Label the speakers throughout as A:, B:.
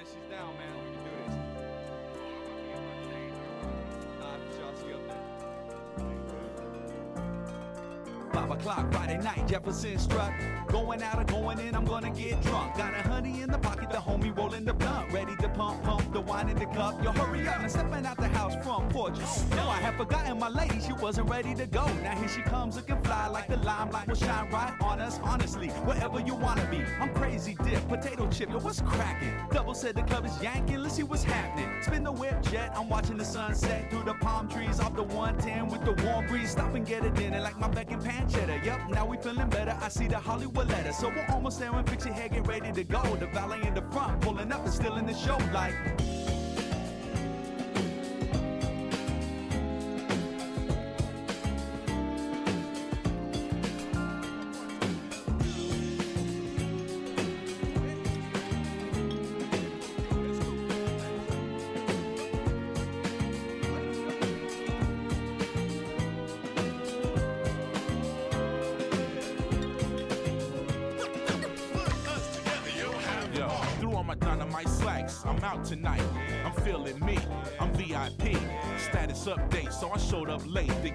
A: says she's down, man. O'clock Friday night, Jefferson struck. Going out or going in, I'm gonna get drunk. Got a honey in the pocket, the homie rolling the blunt. Ready to pump, pump the wine in the cup. Yo, hurry up, I'm stepping out the house front porch. No, I had forgotten my lady, she wasn't ready to go. Now here she comes looking fly like the limelight will shine right on us. Honestly, wherever you wanna be. I'm crazy dip, potato chip, yo, what's cracking? Double said the club is yanking, let's see what's happening. Spin the whip jet, I'm watching the sunset through the palm trees off the 110 with the warm breeze. Stop and get it in it like my back and pancetta. Yep, now we feeling better. I see the Hollywood letter. So we're almost there and fix your head, get ready to go. The valet in the front, pulling up and still in the show like.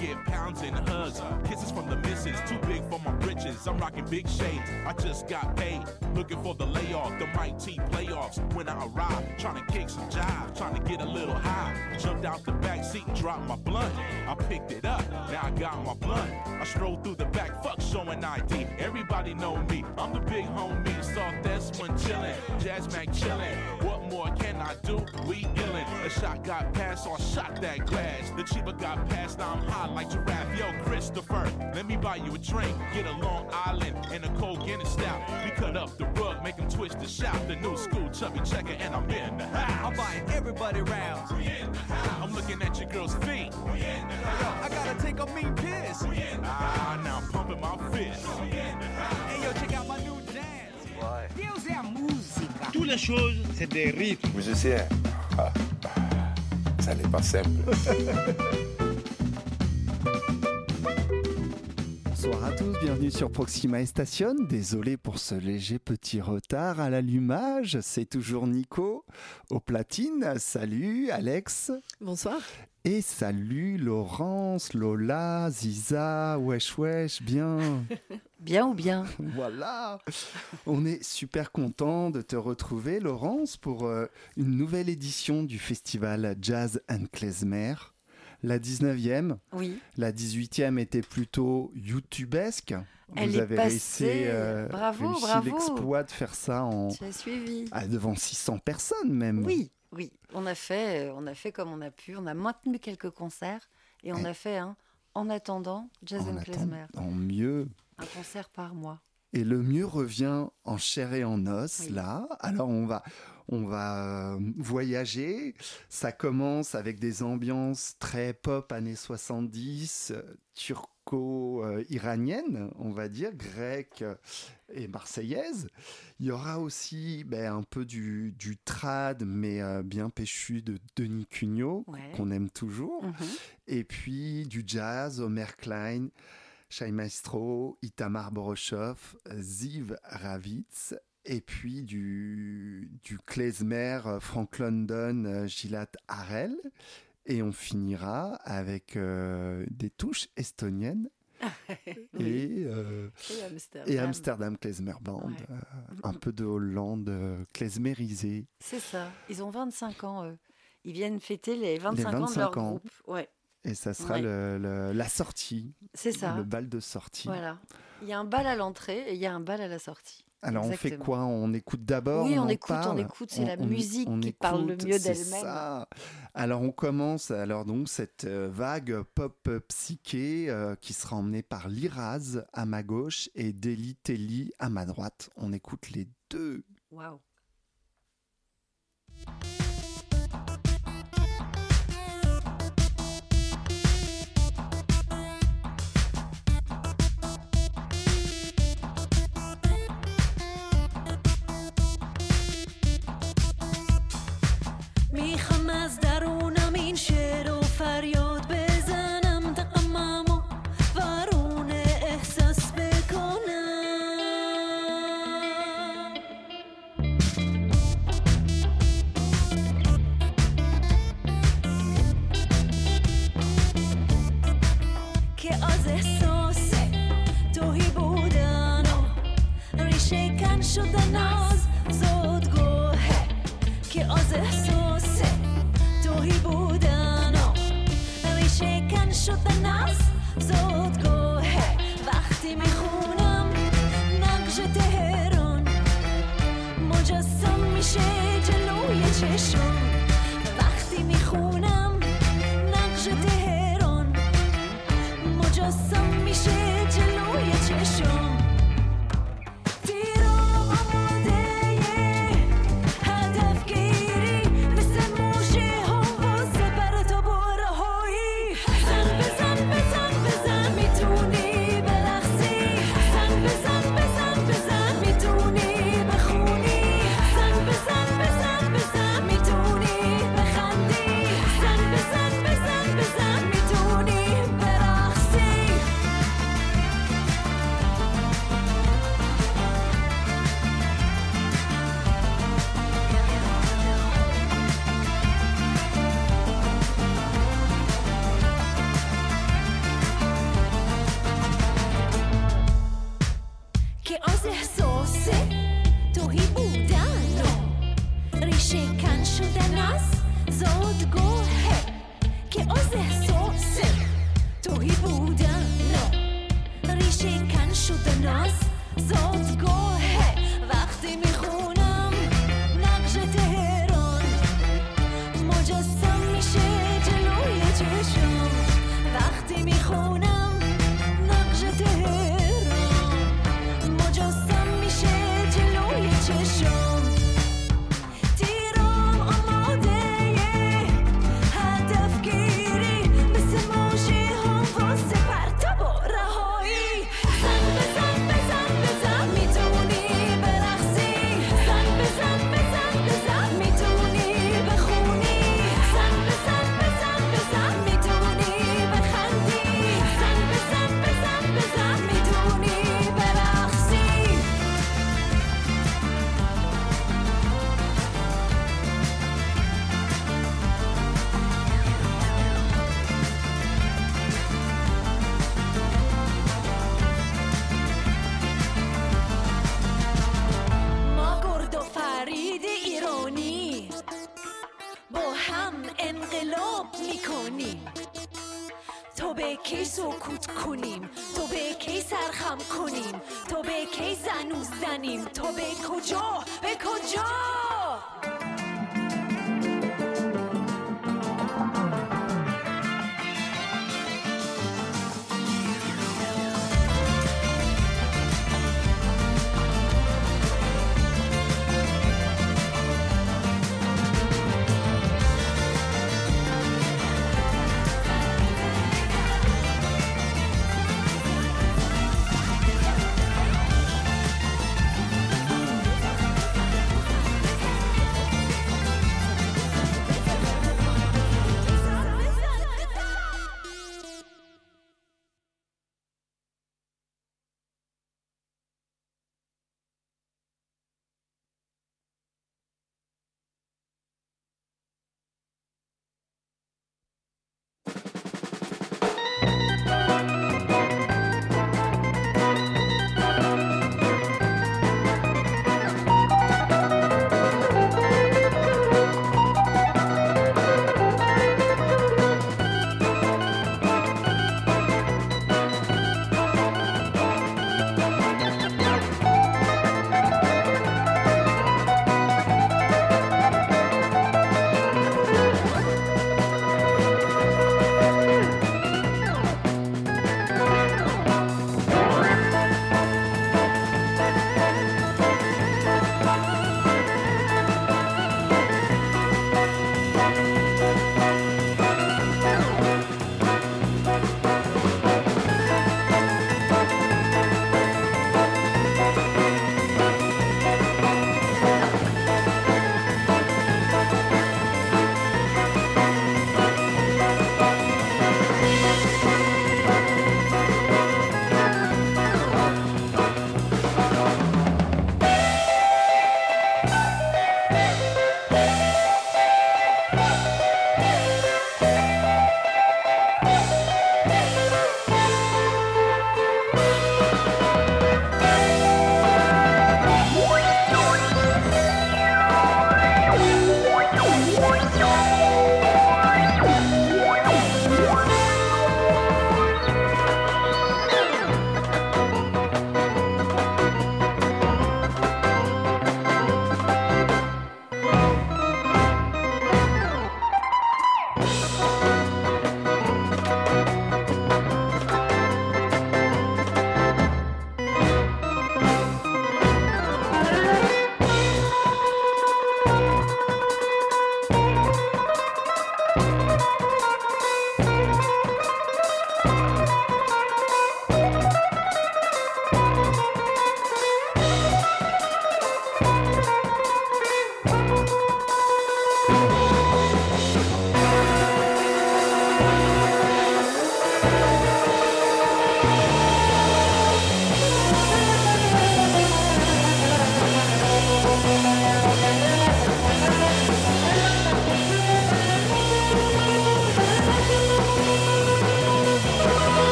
B: Get pounds and hugs. Kisses from the missus, too big for my britches. I'm rocking big shades. I just got paid. Looking for the layoff, the Mike T playoffs. When I arrived, trying to kick some jive, trying to get a little high. Jumped out the back seat and dropped my blunt. I picked it up, now I got my blunt. I strolled through the back, fuck showing ID. Everybody know me. I'm the big homie, saw this one chillin'. Jazz Mac chillin'. What more can I do? We illin'. A shot got passed, so I shot that glass. The cheaper got passed, now I'm. Yo, Christopher, let me buy you a drink. Get a Long Island and a cold Guinness stout. We cut up the rug, make him twist the shout. The new school chubby checker, and I'm in the house.
A: I'm buying everybody rounds.
B: I'm looking at your girl's feet.
A: I gotta take a mean piss.
B: Ah, now I'm pumping my fist.
A: Hey, yo, check out my new dance.
C: Deus é a música.
D: Toute la chose, c'est des rythmes.
E: Musicien, ah, ça n'est pas simple.
F: Bonsoir à tous, bienvenue sur Proxima Station. Désolé pour ce léger petit retard à l'allumage. C'est toujours Nico au platine. Salut Alex.
G: Bonsoir.
F: Et salut Laurence, Lola, Ziza, wesh wesh, bien.
G: Bien ou bien?
F: Voilà. On est super content de te retrouver Laurence pour euh, une nouvelle édition du festival Jazz and Klezmer. La 19e.
G: Oui.
F: La 18e était plutôt youtubesque.
G: Elle
F: Vous
G: est
F: avez
G: passée,
F: réussi, euh,
G: bravo,
F: réussi
G: bravo.
F: l'exploit de faire ça en,
G: suivi
F: ah, devant 600 personnes même.
G: Oui, oui. On a fait, euh, on a fait comme on a pu. On a maintenu quelques concerts et on a fait un en attendant Jazz
F: En
G: Klezmer.
F: attendant mieux.
G: Un concert par mois.
F: Et le mieux revient en chair et en os,
G: Oui.
F: là. Alors, on va, on va euh, voyager. Ça commence avec des ambiances très pop années 70, euh, turco-iraniennes, on va dire, grecques euh, et marseillaises. Il y aura aussi ben, un peu du, du trad, mais euh, bien péchu de Denis Cugnot,
G: Ouais.
F: qu'on aime toujours.
G: Mhm.
F: Et puis du jazz, Omer Klein, Shai Maestro, Itamar Boroshov, Ziv Ravitz, et puis du, du klezmer, euh, Frank London, euh, Gilad Harel. Et on finira avec euh, des touches estoniennes et, euh,
G: Et Amsterdam.
F: et Amsterdam Klezmer Band,
G: Ouais.
F: euh, un peu de Hollande klezmerisée.
G: C'est ça. Ils ont 25 ans, eux. Ils viennent fêter les 25,
F: Les
G: ans de
F: 25
G: leur
F: ans.
G: groupe. Ouais,
F: Et ça sera
G: Ouais.
F: le- le- la sortie,
G: c'est ça.
F: le bal de sortie.
G: Voilà. Il y a un bal à l'entrée et il y a un bal à la sortie.
F: Alors on fait quoi? On écoute d'abord
G: Oui, on écoute, on écoute, c'est la musique qui parle le mieux d'elle-même.
F: ça. Alors on commence alors donc cette euh, vague pop euh, psyché euh, qui sera emmenée par Liraz à ma gauche et Deli Telly à ma droite. On écoute les deux.
G: Waouh.
H: کجا به کجا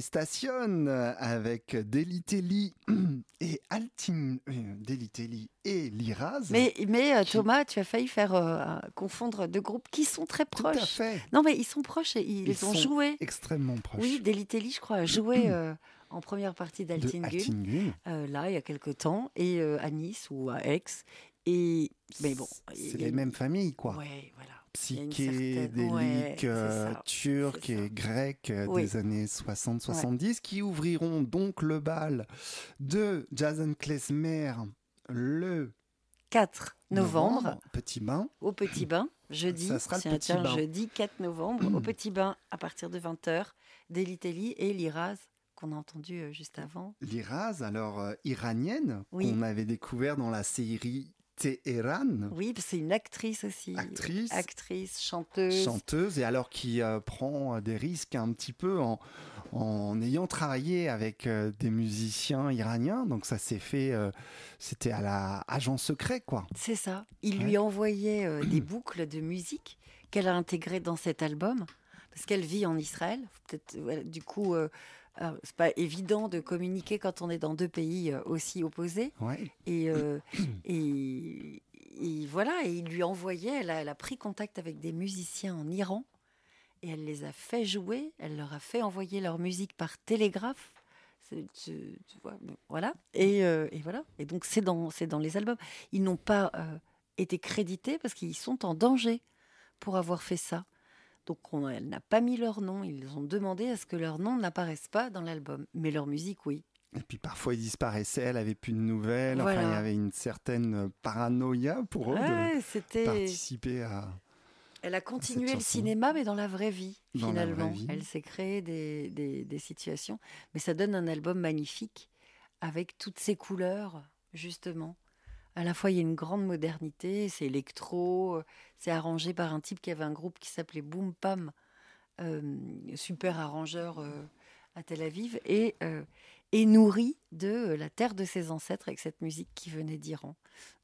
F: Station avec Delitelli et Altin. euh, Delitelli et Liraz.
G: Mais, mais euh,
F: Qui-
G: Thomas, tu as failli faire euh, confondre deux groupes qui sont très
F: Tout à
G: proches.
F: fait.
G: Non, mais ils sont proches et ils,
F: Ils
G: ont
F: sont
G: joué.
F: Extrêmement proche.
G: Oui, Delitelli, je crois, a joué euh, en première partie d'Altingun,
F: Altingun.
G: euh, là, il y a quelque temps, et à Nice ou à Aix. Et, mais bon.
F: C'est les mêmes familles, quoi.
G: Ouais, voilà. Il y a une
F: Psychédélique,
G: certaine- ouais,
F: euh,
G: ça.
F: et grec euh,
G: Oui.
F: des années 60-70 qui ouvriront donc le bal de Jason Klezmer le
G: 4 novembre,
F: Petit Bain.
G: au Petit Bain, jeudi.
F: Ça sera le Petit Bain.
G: jeudi 4 novembre, au Petit Bain, à partir de 20h, Delitelli et Liraz, qu'on a entendu euh, juste avant.
F: Liraz, alors euh, iranienne,
G: Oui.
F: qu'on avait découvert dans la série Téhéran,
G: Oui, c'est une actrice aussi.
F: actrice,
G: Actrice, chanteuse.
F: chanteuse, et alors qui euh, prend euh, des risques un petit peu en, en ayant travaillé avec euh, des musiciens iraniens. Donc ça s'est fait, euh, c'était à la agent secret, quoi.
G: C'est ça. Il
F: Ouais.
G: lui envoyait des boucles de musique qu'elle a intégrées dans cet album, parce qu'elle vit en Israël. Peut-être, du coup, c'est pas évident de communiquer quand on est dans deux pays euh, aussi opposés.
F: Ouais.
G: Et, euh, et, et voilà, et il lui envoyait, elle a, elle a pris contact avec des musiciens en Iran, et elle les a fait jouer, elle leur a fait envoyer leur musique par télégraphe. Tu- tu vois, voilà. Et, euh, et voilà. Et donc, c'est dans, c'est dans les albums. Ils n'ont pas euh, été crédités parce qu'ils sont en danger pour avoir fait ça. Donc, on, elle n'a pas mis leur nom. Ils ont demandé à ce que leur nom n'apparaisse pas dans l'album. Mais leur musique, oui.
F: Et puis parfois ils disparaissaient, elle avait plus de nouvelles. Enfin, il y avait une certaine paranoïa pour eux de
G: Ouais,
F: participer à.
G: Elle a continué le cinéma, mais dans la vraie vie,
F: Dans la vraie
G: finalement.
F: vie.
G: Elle s'est créée des, des- des situations. Mais ça donne un album magnifique, avec toutes ces couleurs, justement. À la fois, il y a une grande modernité, c'est électro, euh, c'est arrangé par un type qui avait un groupe qui s'appelait Boom Pam, euh, super arrangeur euh, à Tel Aviv, et, euh, et nourri de la terre de ses ancêtres avec cette musique qui venait d'Iran.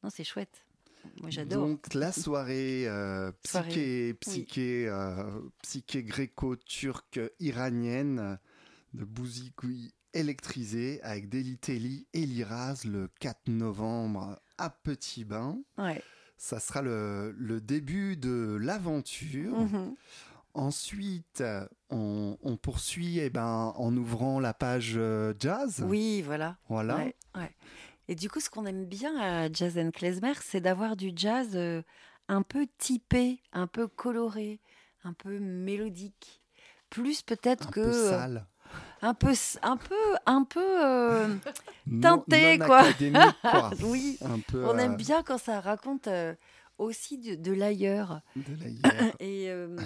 G: Non, c'est chouette. Moi, j'adore.
F: Donc la soirée euh, psyché, psyché, euh, psyché gréco-turque iranienne de Bouzikoui électrisée avec Delitelli et Liraz le 4 novembre à Petit Bain.
G: Ouais.
F: Ça sera le, le début de l'aventure.
G: Mhm.
F: Ensuite, on, on poursuit eh ben, en ouvrant la page euh, jazz.
G: Oui, voilà.
F: Voilà.
G: Ouais, ouais. Et du coup, ce qu'on aime bien à Jazz and Klezmer, c'est d'avoir du jazz euh, un peu typé, un peu coloré, un peu mélodique. Plus peut-être que
F: peu sale.
G: Un peu un peu un peu euh, teinté,
F: non
G: quoi. oui,
F: Un peu
G: on aime
F: euh,
G: bien quand ça raconte euh, aussi de, de l'ailleurs. Et, euh,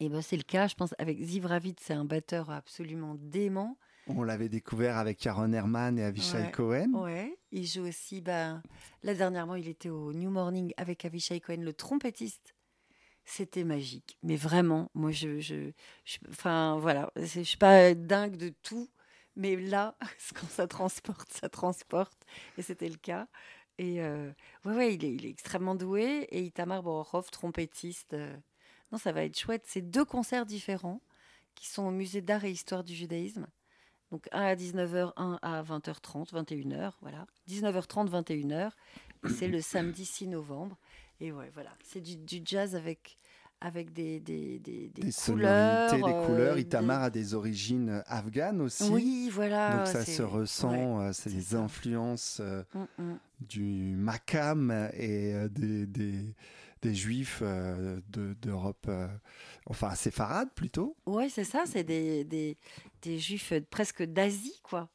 G: et ben c'est le cas, je pense, avec Ziv Ravid, c'est un batteur absolument dément.
F: On l'avait découvert avec Aaron Herman et Avishai
G: Ouais.
F: Cohen.
G: Ouais, il joue aussi. Ben, là, dernièrement, il était au New Morning avec Avishai Cohen, le trompettiste. C'était magique. Mais vraiment, moi, je. je, enfin, voilà. Je suis pas dingue de tout. Mais là, quand ça transporte, ça transporte. Et c'était le cas. Et euh, ouais, ouais, il est, il est extrêmement doué. Et Itamar Borokov, trompettiste. euh, non, ça va être chouette. C'est deux concerts différents qui sont au musée d'art et histoire du judaïsme. Donc un à 19h, un à 20h30, 21h, voilà. 19h30, 21h. Et c'est le samedi 6 novembre. Et ouais, voilà. C'est du, du jazz avec, avec des, des, des, des
F: Des
G: couleurs.
F: sonorités, des couleurs.
G: euh,
F: Itamar
G: des-
F: a des origines afghanes aussi.
G: Oui, voilà.
F: Donc ça se ressent,
G: ouais,
F: euh, c'est
G: ça.
F: influences euh,
G: Mm, mm.
F: du makam et des, des, des juifs euh, de- d'Europe, enfin séfarade plutôt.
G: Ouais, c'est ça, c'est des, des, des juifs presque d'Asie, quoi.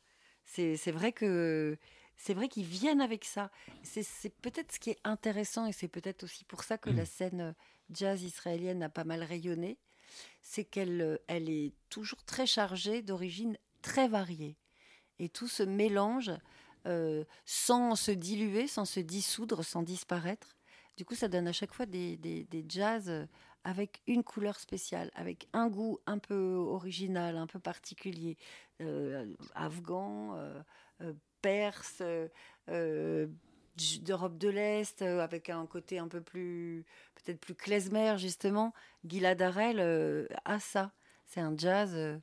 G: C'est c'est vrai que c'est vrai qu'ils viennent avec ça. C'est peut-être ce qui est intéressant et c'est peut-être aussi pour ça que la scène euh, jazz israélienne a pas mal rayonné. C'est qu'elle euh, elle est toujours très chargée d'origines très variées. Et tout se mélange euh, sans se diluer, sans se dissoudre, sans disparaître. Du coup, ça donne à chaque fois des, des, des jazz avec une couleur spéciale, avec un goût un peu original, un peu particulier, euh, afghan, euh, perse, euh, euh, d'Europe de l'Est, euh, avec un côté un peu plus, peut-être plus klezmer justement. Gilad Harel euh, a ça. C'est un jazz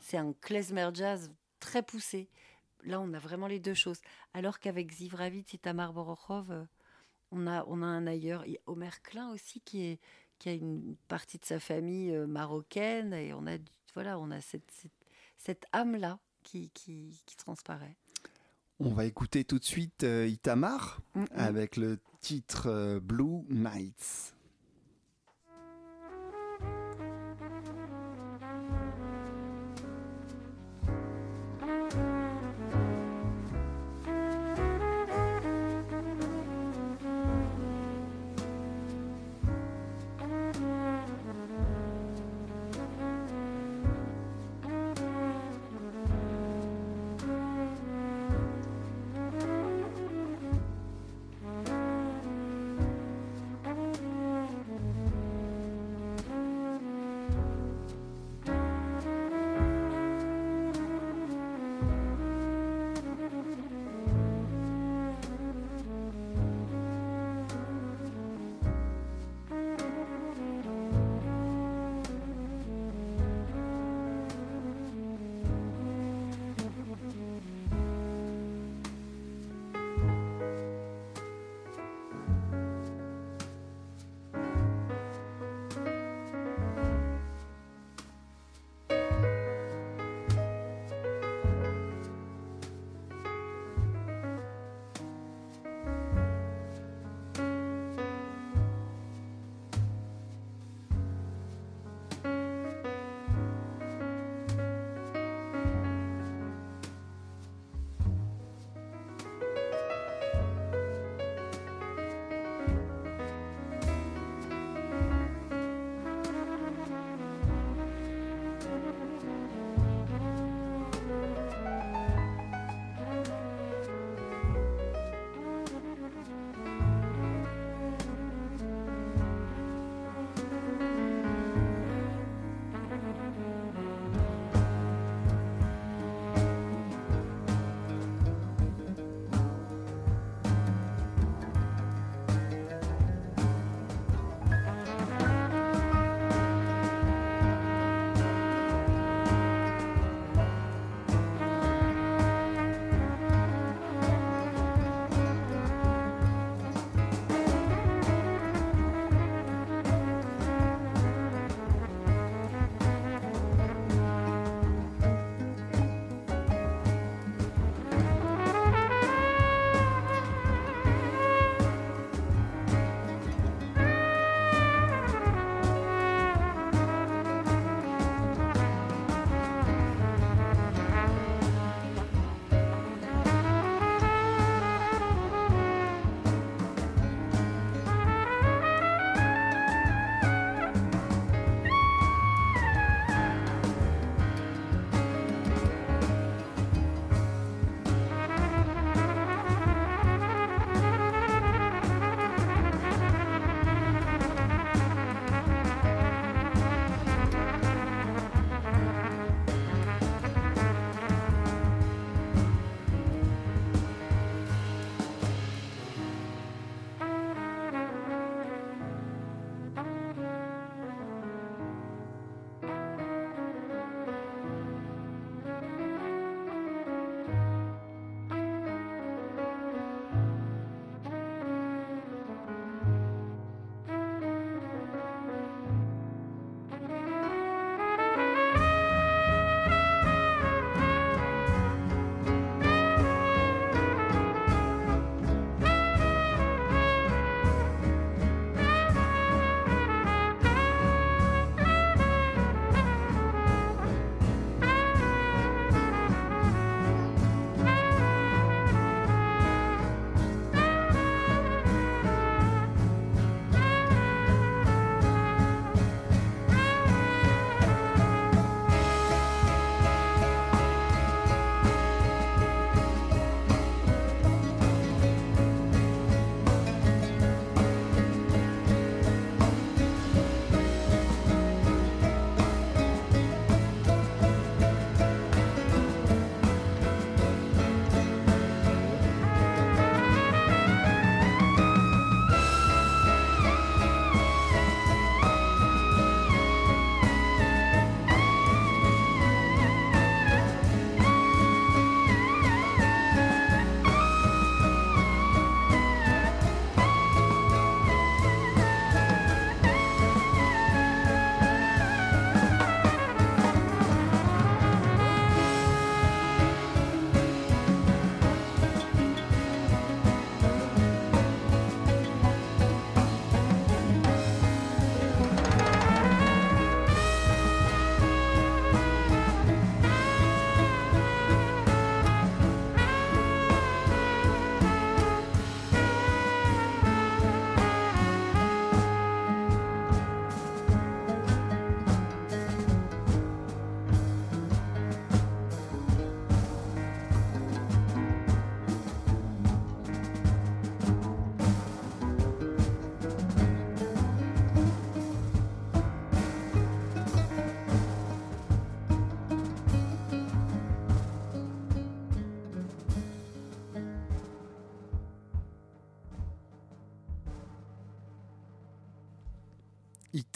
G: c'est un klezmer jazz très poussé. Là, on a vraiment les deux choses. Alors qu'avec Ziv Ravitz et Tamar Borochov, on a, on a un ailleurs. Il y a Omer Klein aussi qui, a une partie de sa famille marocaine et on a, voilà, on a cette, cette, cette âme-là qui, qui, qui transparaît.
F: On va écouter tout de suite euh, Itamar
G: Mm,
F: avec le titre euh, Blue Nights.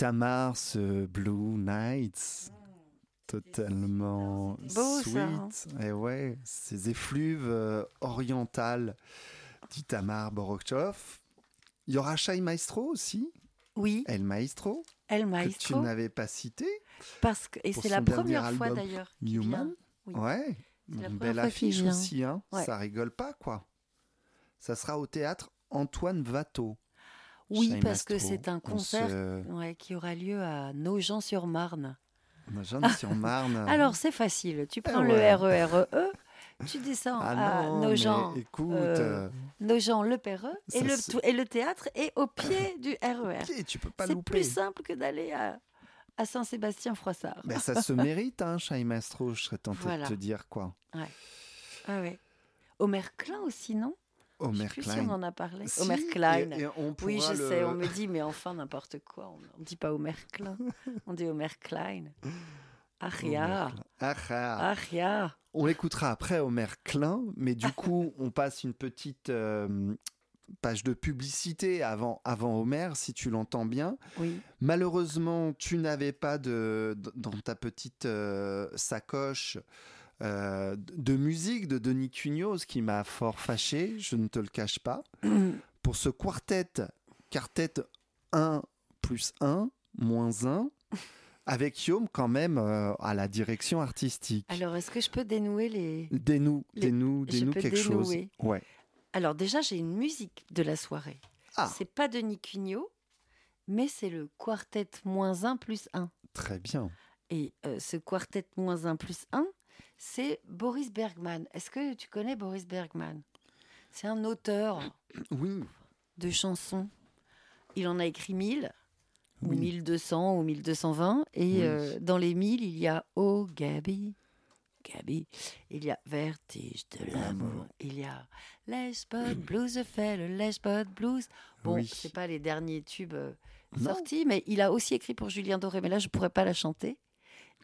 F: Itamar, ce Blue Nights, totalement
G: beau, ça, hein.
F: sweet. Et ouais, ces effluves euh, orientales d'Itamar Borochov. Il y aura Shai Maestro aussi,
G: Oui,
F: El Maestro,
G: El
F: que tu
G: Maestro.
F: n'avais pas cité.
G: Parce que, et c'est la première fois d'ailleurs.
F: Newman. Ouais, une belle affiche aussi, hein.
G: Ouais.
F: ça rigole pas quoi. Ça sera au théâtre Antoine Watteau.
G: Oui, parce que c'est un
F: On
G: concert
F: se-
G: ouais, qui aura lieu à Nogent-sur-Marne.
F: Nogent-sur-Marne.
G: Alors c'est facile, tu prends
F: Eh
G: le
F: ouais.
G: RERE, tu descends
F: ah
G: à Nogent,
F: écoute,
G: euh,
F: euh,
G: Nogent le Perreux, et le, et le théâtre est au pied du RER.
F: ok, tu peux pas
G: C'est plus simple que d'aller à, à Saint-Sébastien-Froissart.
F: Ben, ça se mérite, hein, Shai Maestro, je serais tenté
G: Voilà.
F: de te dire quoi.
G: Ah ouais. Omer Klein aussi, non? Je plus si
F: Klein.
G: on en a parlé.
F: Si,
G: Omer Klein.
F: et- et on
G: Oui, je
F: le-
G: sais, on me dit, mais enfin, n'importe quoi. On ne dit pas Omer Klein, on dit Omer Klein. Aria. Aria.
F: On l'écoutera après Homer Klein, mais du coup, on passe une petite euh, page de publicité avant, avant Homer, si tu l'entends bien.
G: Oui,
F: Malheureusement, tu n'avais pas de, dans ta petite euh, sacoche euh, de musique de Denis Cugno, ce qui m'a fort fâché, je ne te le cache pas. Pour ce quartet, quartet 1 plus 1, moins 1, avec Yom quand même euh, à la direction artistique.
G: Alors, est-ce que je peux dénouer les...
F: Dénoue,
G: les-
F: dénoue, dénoue quelque chose. Ouais.
G: Alors déjà, j'ai une musique de la soirée.
F: Ah.
G: C'est pas Denis Cugnot, mais c'est le quartet moins 1 plus 1.
F: Très bien.
G: Et euh, ce quartet moins 1 plus 1, c'est Boris Bergman. Est-ce que tu connais Boris Bergman? C'est un auteur
F: Oui,
G: de chansons. Il en a écrit 1000, ou
F: Oui.
G: 1200, ou 1220. Et
F: Oui.
G: euh, dans les 1000, il y a Oh Gabi, Gabi. Il y a Vertige de l'amour. Il y a Lesbot Blues fait le Lesbot Blues. Bon,
F: Oui.
G: c'est pas les derniers tubes euh,
F: Non.
G: sortis, mais il a aussi écrit pour Julien Doré. Mais là, je pourrais pas la chanter.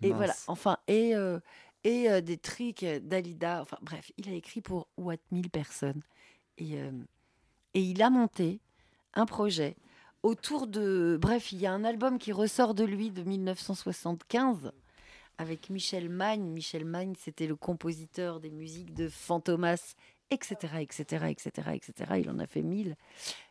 G: Et
F: Mince.
G: voilà, enfin, et, euh, et des euh, d'Alida. Enfin, bref, il a écrit pour What 1000 personnes. Et, et il a monté un projet autour de. Bref, il y a un album qui ressort de lui de 1975 avec Michel Magne. Michel Magne, c'était le compositeur des musiques de Fantomas, etc., etc., etc., etc. Il en a fait mille,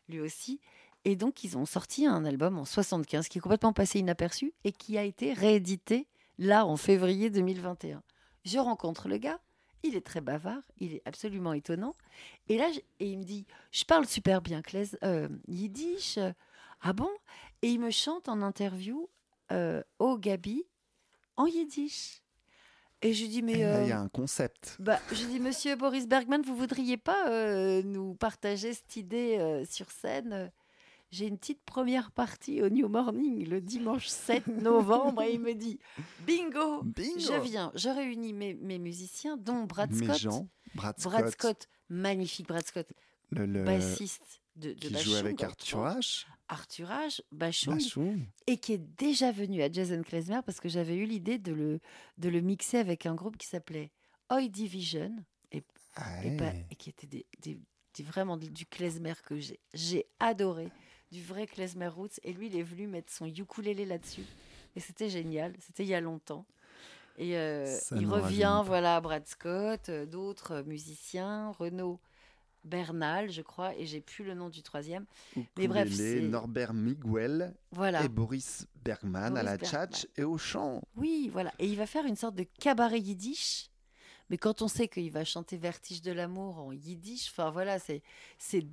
G: lui aussi. Et donc, ils ont sorti un album en 75 qui est complètement passé inaperçu et qui a été réédité là en février 2021. Je rencontre le gars, il est très bavard, il est absolument étonnant. Et là, je- et il me dit, je parle super bien claise, euh, yiddish. euh, Ah bon? Et il me chante en interview, euh, Oh Gabi, en yiddish. Et je dis, mais...
F: Là,
G: euh,
F: il y a un concept.
G: bah, je dis, monsieur Boris Bergman, vous voudriez pas euh, nous partager cette idée euh, sur scène? J'ai une petite première partie au New Morning le dimanche 7 novembre et il me dit Bingo,
F: Bingo
G: Je viens, je réunis mes, mes musiciens, dont Brad
F: Mes
G: Scott.
F: gens, Brad Scott,
G: Brad Scott, magnifique Brad Scott,
F: le, le-
G: bassiste de, de
F: qui
G: Bachung,
F: joue avec Arthur. H.
G: Arthur H, Bachung,
F: Bachung.
G: et qui est déjà venu à Jason Klezmer parce que j'avais eu l'idée de le, de le mixer avec un groupe qui s'appelait Oi Division
F: Ah
G: et, pas-
F: ouais.
G: et qui était des, des- des- vraiment du klezmer que j'ai adoré, du vrai klezmer roots. Et lui, il est venu mettre son ukulélé là-dessus. Et c'était génial. C'était il y a longtemps. Et euh, il revient, voilà, Brad Scott, euh, d'autres euh, musiciens, Renaud Bernal, je crois, et j'ai plus le nom du troisième. Mais bref, c'est-
F: Norbert Miguel
G: Voilà.
F: et Boris Bergman à la tchatch et au chant.
G: Oui, voilà. Et il va faire une sorte de cabaret yiddish. Mais quand on sait qu'il va chanter Vertige de l'amour en yiddish, enfin voilà, c'est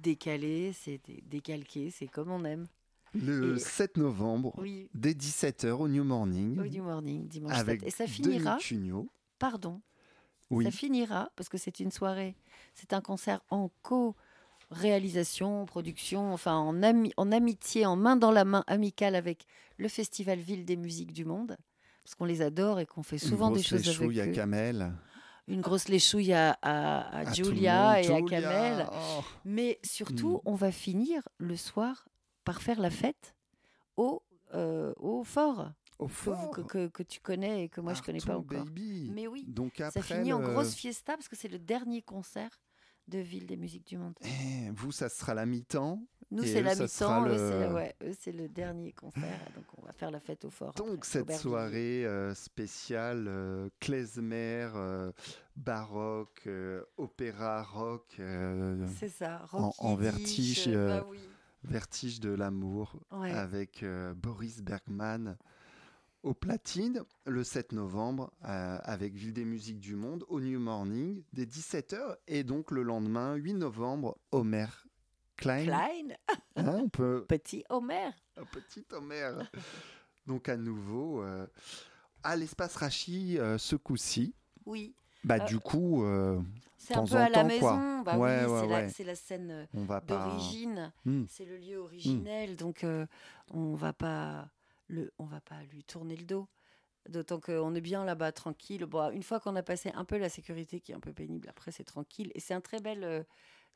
G: décalé, c'est dé- décalqué, c'est comme on aime.
F: Le
G: Et-
F: 7 novembre,
G: Oui,
F: dès 17h au New Morning,
G: au New Morning, dimanche
F: avec
G: 7. Et ça finira, pardon,
F: Oui,
G: ça finira, parce que c'est une soirée, c'est un concert en co-réalisation, production, enfin en, ami- en amitié, en main dans la main amicale avec le Festival Ville des musiques du monde, parce qu'on les adore et qu'on fait souvent des choses avec
F: léchouille à
G: eux.
F: Kamel.
G: Une grosse léchouille à, à- à
F: À tout le
G: Julia et à Kamel.
F: oh.
G: Mais surtout,
F: Mm.
G: on va finir le soir par faire la fête au, euh, au fort,
F: Au
G: que,
F: fort.
G: que, que- que tu connais et que moi je connais pas
F: Arthur
G: encore.
F: Baby.
G: Mais oui,
F: Donc après,
G: Ça finit en grosse fiesta parce que c'est le dernier concert de Ville des Musiques du Monde.
F: Eh, vous, ça sera la mi-temps.
G: Nous,
F: Et
G: c'est la mi-temps. eux,
F: le-
G: ouais, eux, c'est le dernier concert. Donc, on va faire la fête au fort.
F: Donc
G: après,
F: cette soirée euh, spéciale euh, klezmer, euh, baroque, opéra rock,
G: C'est ça.
F: en-
G: rock
F: en vertige,
G: bah oui.
F: vertige de l'amour,
G: Ouais.
F: avec Boris Bergman au platine le 7 novembre euh, avec Ville des Musiques du Monde au New Morning dès 17h et donc le lendemain 8 novembre Homer Klein.
G: Klein,
F: Hein, on peut
G: petit Homer.
F: un petit Homer. donc à nouveau euh, à l'espace Rachi euh, ce coup-ci.
G: Oui.
F: Bah du coup
G: C'est un peu à la
F: temps,
G: maison. Bah
F: Ouais,
G: oui,
F: ouais,
G: c'est la-
F: ouais.
G: c'est la, scène
F: on va pas
G: d'origine.
F: Hmm.
G: C'est le lieu originel. Donc, euh, on va pas le, on va pas lui tourner le dos. D'autant qu'on est bien là-bas, tranquille. Bon, une fois qu'on a passé un peu la sécurité qui est un peu pénible, après c'est tranquille. Et c'est un très bel, euh,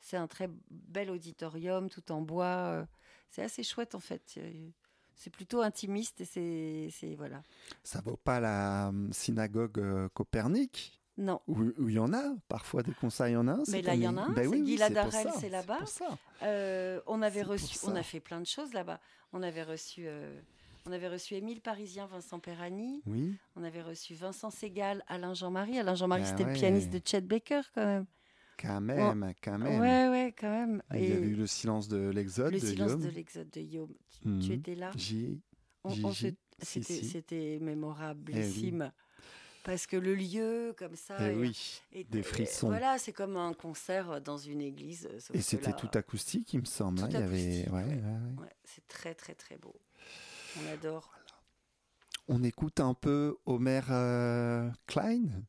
G: c'est un très bel auditorium, tout en bois. euh, c'est assez chouette en fait. C'est plutôt intimiste et c'est, voilà.
F: ça vaut pas la hum, synagogue euh, Copernic?
G: Non,
F: où il y en a parfois des concerts il y en a un
G: Mais là, il y en a un,
F: Ben
G: c'est
F: oui,
G: Guy Ladarel, c'est là-bas. Euh, on avait reçu, on a fait plein de choses là-bas. On avait reçu, euh, on avait reçu Émile Parisien, Vincent Perrani.
F: Oui.
G: On avait reçu Vincent Segal, Alain Jean-Marie. Alain Jean-Marie,
F: Ah
G: c'était
F: ouais.
G: le pianiste de Chet Baker, quand même.
F: Quand même, quand même.
G: Ouais, ouais, quand même.
F: Il y
G: Et
F: avait eu le silence de l'exode
G: le
F: de
G: silence
F: Guillaume.
G: de l'exode de Guillaume. Tu,
F: Mhm.
G: tu étais là
F: J'y
G: C'était
F: si.
G: c'était mémorablissime.
F: Eh
G: Parce que le lieu, comme ça.
F: Eh oui.
G: est-
F: des frissons.
G: Voilà, c'est comme un concert dans une église. sauf
F: Et c'était tout acoustique, il me semble. hein. Il y avait. Ouais,
G: c'est très, très, très beau. On adore.
F: On écoute un peu Homer euh, Klein.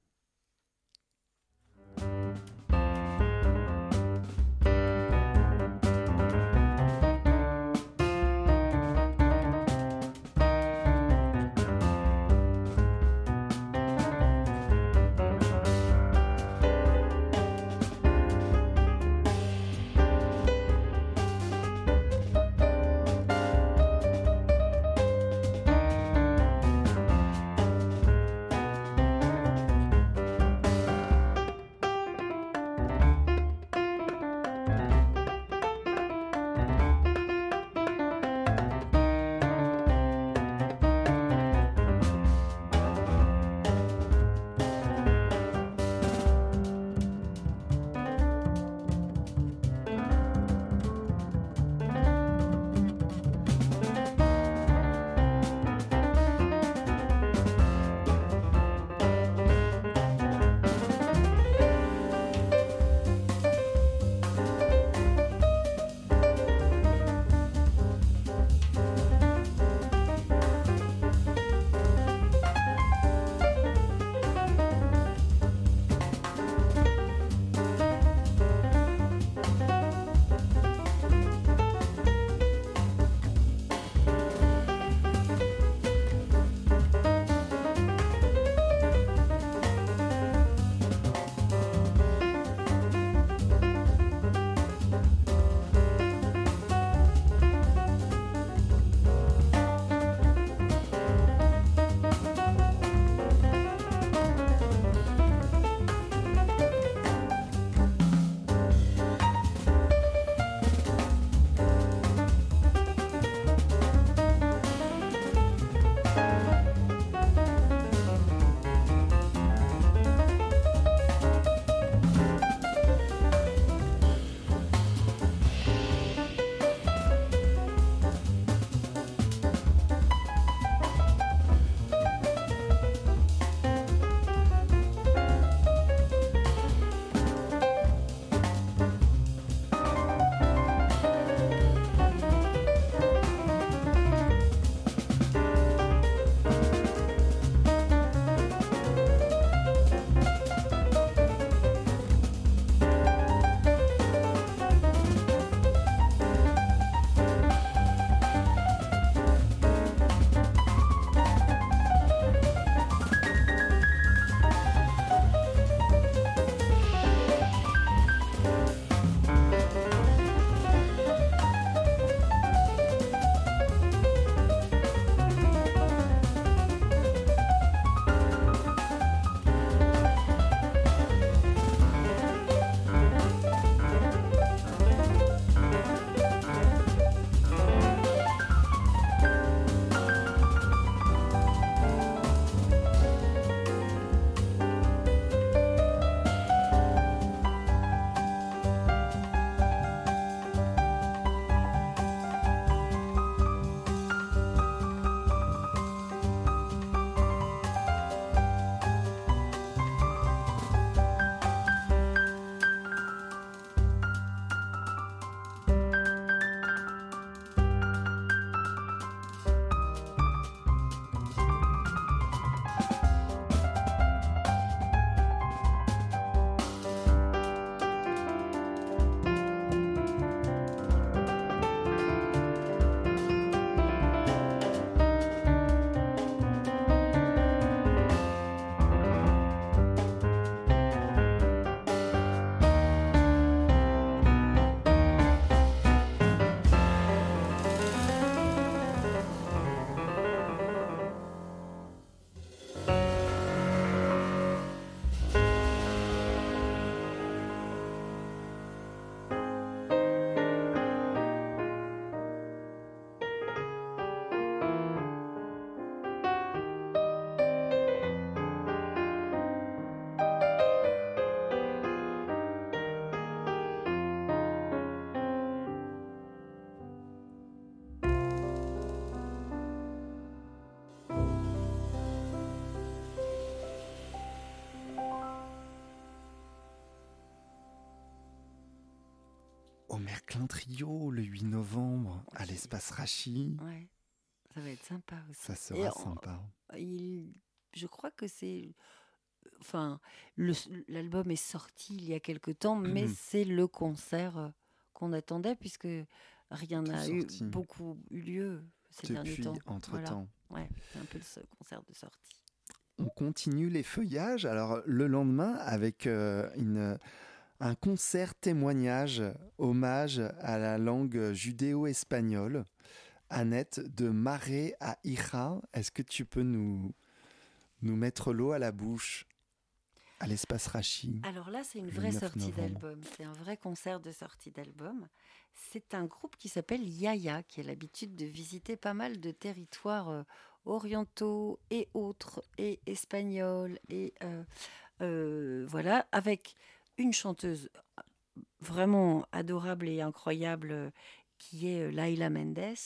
F: Merclin Trio le 8 novembre à l'espace Rachi.
G: Ouais, ça va être sympa aussi.
F: Ça sera
G: on-
F: sympa.
G: il, je crois que c'est. Enfin, l'album est sorti il y a quelque temps, mais
F: Mhm.
G: c'est le concert euh, qu'on attendait, puisque rien n'a eu beaucoup eu lieu ces derniers temps.
F: entre-temps.
G: Ouais, c'est un peu le concert de sortie.
F: On continue les feuillages. Alors, le lendemain, avec euh, une, un concert témoignage, hommage à la langue judéo-espagnole. Annette, de Marais à Ira, est-ce que tu peux nous, nous mettre l'eau à la bouche à l'espace Rachi
G: Alors là, c'est une vraie
F: 9
G: sortie d'album. C'est un vrai concert de sortie d'album. C'est un groupe qui s'appelle Yaya, qui a l'habitude de visiter pas mal de territoires euh, orientaux et autres, et espagnols, et euh, euh, voilà, avec une chanteuse vraiment adorable et incroyable euh, qui est euh, Laila Mendes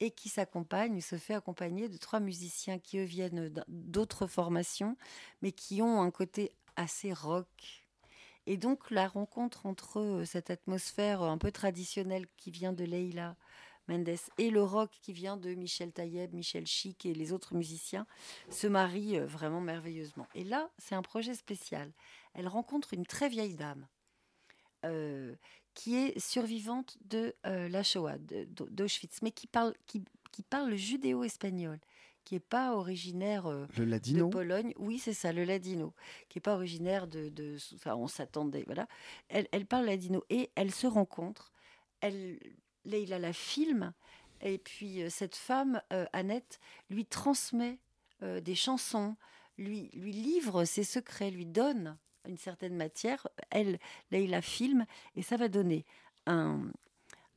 G: et qui s'accompagne, se fait accompagner de trois musiciens qui eux viennent d'autres formations, mais qui ont un côté assez rock. Et donc la rencontre entre euh, cette atmosphère un peu traditionnelle qui vient de Leila Mendes et le rock qui vient de Michel Taïeb, Michel Chic et les autres musiciens se marie euh, vraiment merveilleusement. Et là, c'est un projet spécial. Elle rencontre une très vieille dame euh, qui est survivante de euh, la Shoah, de- de- d'Auschwitz, mais qui parle, qui, qui parle le judéo-espagnol, qui n'est pas originaire euh,
F: Le
G: de
F: ladino
G: Pologne. Oui, c'est ça, le ladino, qui n'est pas originaire de... de enfin, on s'attendait, voilà. Elle, elle parle ladino et elles se rencontrent. Elle, Leila la filme et puis cette femme, Annette, lui transmet des chansons, lui, lui livre ses secrets, lui donne une certaine matière. Elle, Leila filme et ça va donner un,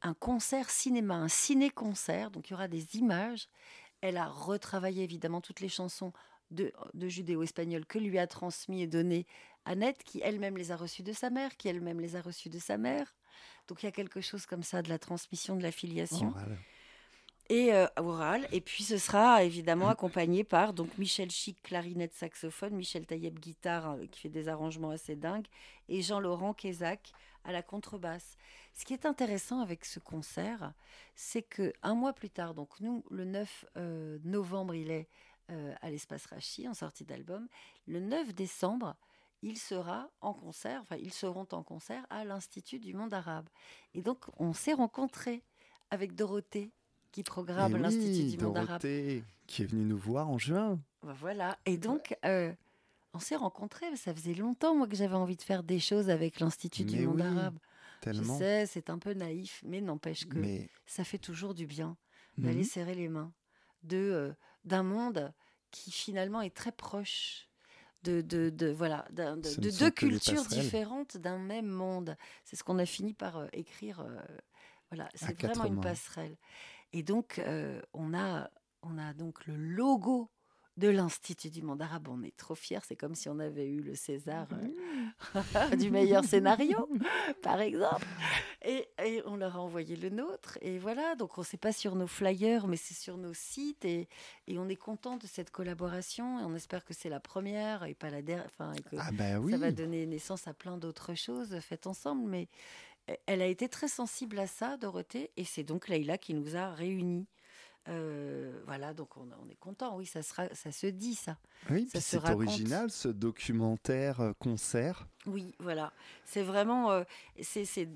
G: un concert cinéma, un ciné-concert. Donc il y aura des images. Elle a retravaillé évidemment toutes les chansons de, de judéo-espagnol que lui a transmis et donné Annette, qui elle-même les a reçues de sa mère, qui elle-même les a reçues de sa mère. Donc il y a quelque chose comme ça de la transmission, de la filiation. Et euh. Et puis ce sera évidemment accompagné par donc Michel Chic, clarinette, saxophone, Michel Taïeb, guitare, euh, qui fait des arrangements assez dingues, et Jean-Laurent Kézac à la contrebasse. Ce qui est intéressant avec ce concert, c'est que un mois plus tard, donc nous, le 9 euh, novembre, il est euh, à l'espace Rachi en sortie d'album. Le 9 décembre, il sera en concert, enfin ils seront en concert à l'Institut du monde arabe. Et donc on s'est rencontrés avec Dorothée qui programme l'Institut
F: oui,
G: du monde arabe.
F: Qui est venue nous voir en juin.
G: Ben Voilà. Et donc, euh, on s'est rencontrés. Ça faisait longtemps, moi, que j'avais envie de faire des choses avec l'Institut du monde arabe.
F: Tellement.
G: Je sais, c'est un peu naïf, mais n'empêche que
F: Mais
G: ça fait toujours du bien d'aller
F: Mhm.
G: serrer les mains de euh, d'un monde qui finalement est très proche de, de, de- voilà de, deux cultures différentes d'un même monde. C'est ce qu'on a fini par euh, écrire. euh, voilà, c'est vraiment une passerelle. Et donc euh, on a on a donc le logo de l'Institut du monde arabe. On est trop fiers. C'est comme si on avait eu le César euh, du meilleur scénario, par exemple. Et, et on leur a envoyé le nôtre. Et voilà, donc on sait pas sur nos flyers, mais c'est sur nos sites. Et, et on est content de cette collaboration. Et on espère que c'est la première et pas la dernière. Enfin, et que
F: ah bah oui,
G: ça va donner naissance à plein d'autres choses faites ensemble. Mais elle a été très sensible à ça, Dorothée. Et c'est donc Leïla qui nous a réunis. Euh, voilà, donc on, on est content. Oui, ça, sera, ça se dit, ça.
F: oui,
G: ça
F: c'est original ce documentaire euh, concert.
G: Oui, voilà. C'est vraiment. euh, c'est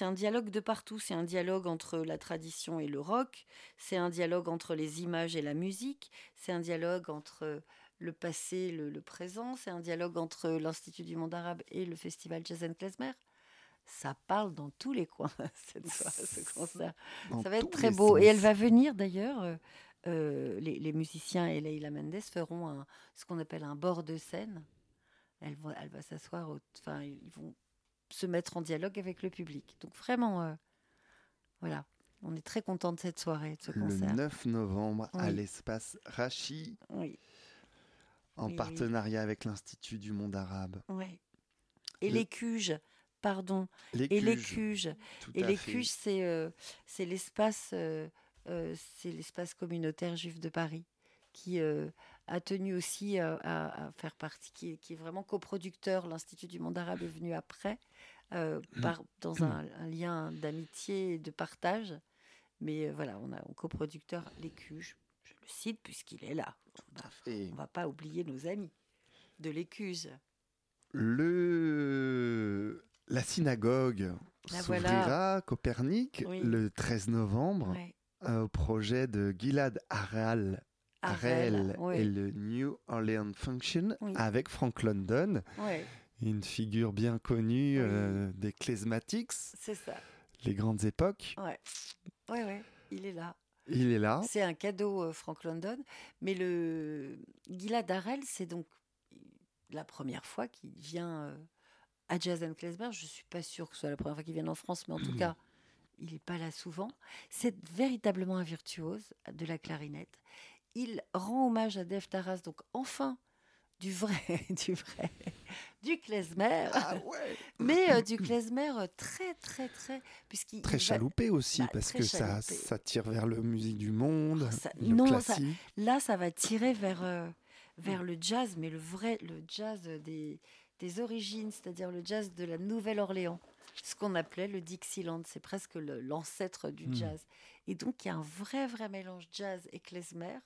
G: un dialogue de partout. C'est un dialogue entre la tradition et le rock. C'est un dialogue entre les images et la musique. C'est un dialogue entre le passé, le, le présent. C'est un dialogue entre l'Institut du monde arabe et le festival Jazz and Klezmer. Ça parle dans tous les coins, cette soirée, ce concert.
F: dans
G: Ça va être très beau. Et elle va venir d'ailleurs. euh, euh, les, les musiciens et Leila Mendes feront un- ce qu'on appelle un bord de scène. Elle va, elle va s'asseoir. Enfin, ils vont se mettre en dialogue avec le public. Donc vraiment, euh, voilà. On est très content de cette soirée, de ce
F: Le
G: concert.
F: 9 novembre à l'espace Rachi,
G: Oui,
F: en
G: Oui,
F: partenariat avec l'Institut du monde arabe.
G: oui. Et
F: Le-
G: les cuges, pardon. Et
F: tout
G: Et c'est euh, c'est l'espace euh, euh, c'est l'espace communautaire juif de Paris qui euh, a tenu aussi à, à faire partie, qui est, qui est vraiment coproducteur. L'Institut du monde arabe est venu après par- dans un, un lien d'amitié et de partage. Mais voilà, on a un coproducteur, l'Écuge. Je le cite puisqu'il est là. On On va pas oublier nos amis de l'Écuge.
F: le... La synagogue s'ouvrira
G: voilà.
F: Copernic
G: Oui.
F: le 13 novembre
G: Ouais.
F: euh, au projet de Gilad Harel
G: ouais.
F: et le New Orleans Function
G: Oui.
F: avec Frank London, une figure bien connue euh, des Klezmatics,
G: c'est ça.
F: les grandes époques.
G: Ouais. ouais, ouais, il est là.
F: Il est là.
G: C'est un cadeau euh, Frank London. Mais le Gilad Harel, c'est donc la première fois qu'il vient à Jazz and Klezmer. Je suis pas sûre que ce soit la première fois qu'il vienne en France, mais en tout cas, il n'est pas là souvent. C'est véritablement un virtuose de la clarinette. Il rend hommage à Dave Taras, donc enfin du vrai, du vrai, du klezmer,
F: Ah ouais
G: mais euh, du klezmer euh, très, très, très, puisqu'il
F: Très
G: va-
F: chaloupé aussi,
G: bah,
F: parce que ça,
G: chaloupé.
F: ça tire vers le musique du monde,
G: Oh, ça-
F: le
G: non, ça-. Là, ça va tirer vers, euh, vers le jazz, mais le vrai, le jazz des, des origines, c'est-à-dire le jazz de la Nouvelle-Orléans. Ce qu'on appelait le Dixieland, c'est presque l'ancêtre du
F: Hmm.
G: jazz. Et donc, il y a un vrai, vrai mélange jazz et klezmer.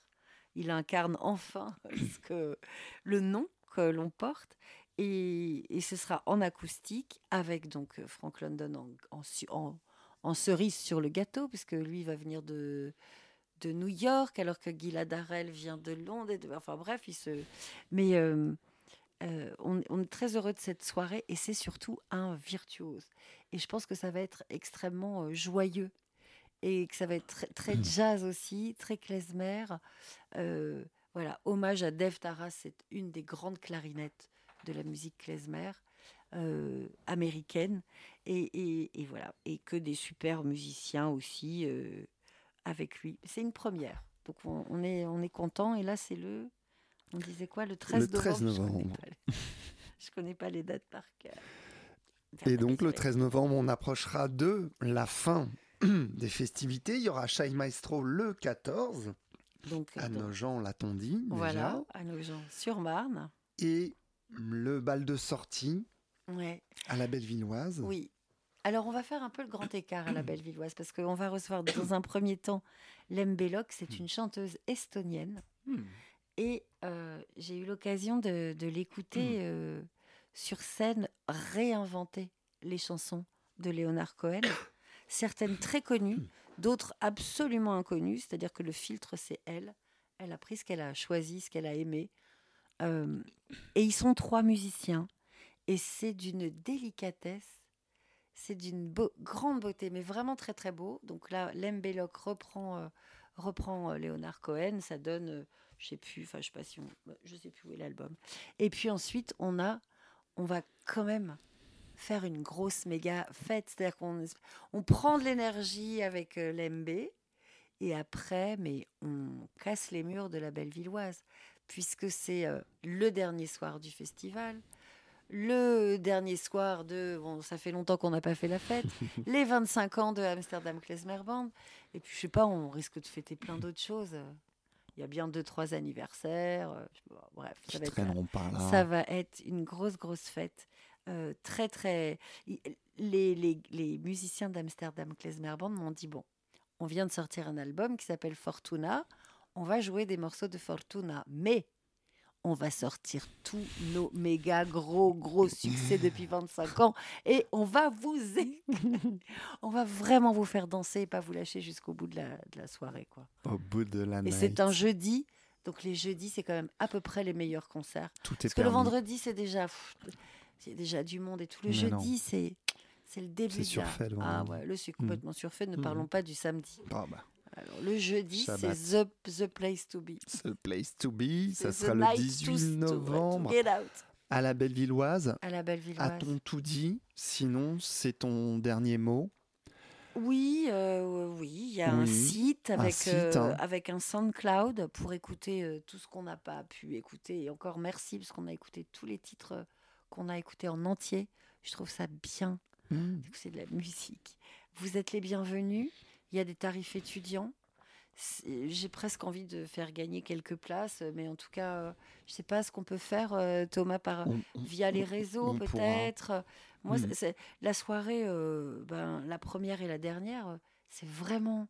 G: Il incarne enfin ce que, le nom que l'on porte. Et, et ce sera en acoustique avec donc Frank London en, en, su- en- en cerise sur le gâteau, puisque lui va venir de, de New York, alors que Gilad Harel vient de Londres. et de- enfin bref, il se. Mais euh, euh, on, on est très heureux de cette soirée et c'est surtout un virtuose. Et je pense que ça va être extrêmement euh, joyeux et que ça va être très, très jazz aussi, très klezmer. Euh, voilà, hommage à Dave Taras, c'est une des grandes clarinettes de la musique klezmer euh, américaine. Et, et- et voilà, et que des super musiciens aussi avec lui. C'est une première. Donc on, on est, on est content. Et là, c'est le. On disait quoi Le 13
F: Le 13
G: novembre. Je connais
F: novembre.
G: pas les- Je connais pas les dates par cœur.
F: Et donc le
G: Désolée.
F: 13 novembre, on approchera de la fin des festivités. Il y aura Shai Maestro le 14,
G: Donc,
F: à
G: donc,
F: Nogent, l'a-t-on dit déjà.
G: voilà, à nos gens sur Marne.
F: Et le bal de sortie
G: Ouais,
F: à la Bellevilloise.
G: oui. Alors, on va faire un peu le grand écart à la Bellevilloise parce qu'on va recevoir dans un premier temps Lem Belloc. C'est une chanteuse estonienne.
F: Hmm.
G: Et euh, j'ai eu l'occasion de, de l'écouter euh, sur scène réinventer les chansons de Leonard Cohen. Certaines très connues, d'autres absolument inconnues. C'est-à-dire que le filtre, c'est elle. Elle a pris ce qu'elle a choisi, ce qu'elle a aimé. Euh, et ils sont trois musiciens. Et c'est d'une délicatesse. C'est d'une beau- grande beauté, mais vraiment très très beau. Donc là, Lem Belloc reprend, euh, reprend euh, Leonard Cohen. Ça donne, je sais plus, enfin je sais pas si on, bah, je sais plus où est l'album. Et puis ensuite, on a, on va quand même faire une grosse méga fête. C'est-à-dire qu'on on prend de l'énergie avec euh, l'MB et après, mais on casse les murs de la Bellevilloise puisque c'est euh, le dernier soir du festival. Le dernier soir de. Bon, ça fait longtemps qu'on n'a pas fait la fête. les 25 ans de Amsterdam Klezmer Band. Et puis, je sais pas, on risque de fêter plein d'autres choses. Il y a bien deux, trois anniversaires. euh, bon, bref, ça va, être,
F: par là.
G: ça va être une grosse, grosse fête. Euh, très, très. Les, les, les musiciens d'Amsterdam Klezmer Band m'ont dit bon, on vient de sortir un album qui s'appelle Fortuna. On va jouer des morceaux de Fortuna, mais on va sortir tous nos méga gros gros succès depuis 25 ans et on va vous on va vraiment vous faire danser et pas vous lâcher jusqu'au bout de la, de la soirée quoi.
F: Au bout de la
G: Et c'est un jeudi, donc les jeudis c'est quand même à peu près les meilleurs concerts.
F: Tout est
G: Parce que le vendredi c'est déjà c'est déjà du monde et tout. Le
F: Mais
G: jeudi c'est c'est le début.
F: C'est
G: de la-
F: surfait, le
G: Ah ouais, le c'est complètement surfait. Ne parlons pas du samedi.
F: Ah bah,
G: Alors le jeudi c'est the, the place to be.
F: le place to be. Ça
G: the
F: sera le
G: night to-
F: 18
G: to- to
F: novembre
G: get out.
F: à la Bellevilloise.
G: À la Bellevilloise.
F: A-t-on tout dit? Sinon, c'est ton dernier mot?
G: Oui, euh, oui, il y a un site
F: un
G: euh,
F: hein.
G: avec un SoundCloud pour écouter euh, tout ce qu'on n'a pas pu écouter. Et encore merci parce qu'on a écouté tous les titres qu'on a écoutés en entier. Je trouve ça bien.
F: Hmm.
G: C'est de la musique. Vous êtes les bienvenus. Il y a des tarifs étudiants. j'ai presque envie de faire gagner quelques places, mais en tout cas, euh, je sais pas ce qu'on peut faire, euh, Thomas, par
F: On- on-
G: via les réseaux peut-être. Moi,
F: Mm.
G: c'est- la soirée, euh, ben, la première et la dernière, c'est vraiment.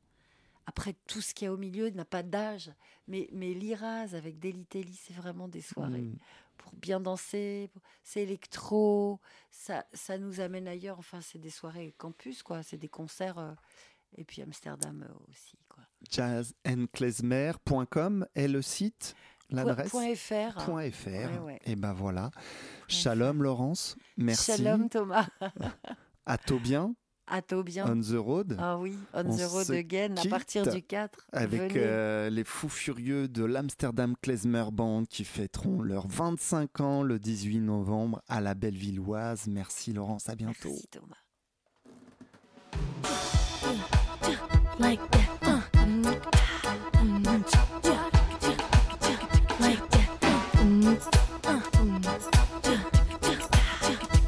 G: Après, tout ce qu'il y a au milieu n'a pas d'âge. Mais, mais l'Iraz avec Delitelli, c'est vraiment des soirées
F: Mm.
G: pour bien danser. pour- C'est électro. Ça, ça nous amène ailleurs. Enfin, c'est des soirées campus, quoi. C'est des concerts. euh, et puis Amsterdam euh, aussi, quoi.
F: jazzandklezmer.com est le site, l'adresse
G: Point .fr.
F: Point .fr.
G: Ouais, ouais.
F: Et ben voilà. Shalom Laurence, merci.
G: Shalom Thomas.
F: À tôt bien,
G: À toi bien.
F: on the road.
G: Ah oui, On,
F: On
G: the Road Again à partir du 4.
F: Avec euh, les fous furieux de l'Amsterdam Klezmer Band qui fêteront leurs 25 ans le 18 novembre à la Bellevilloise. Merci Laurence, à bientôt.
G: Merci Thomas.
I: Uh, mm, mm. Mm, uh,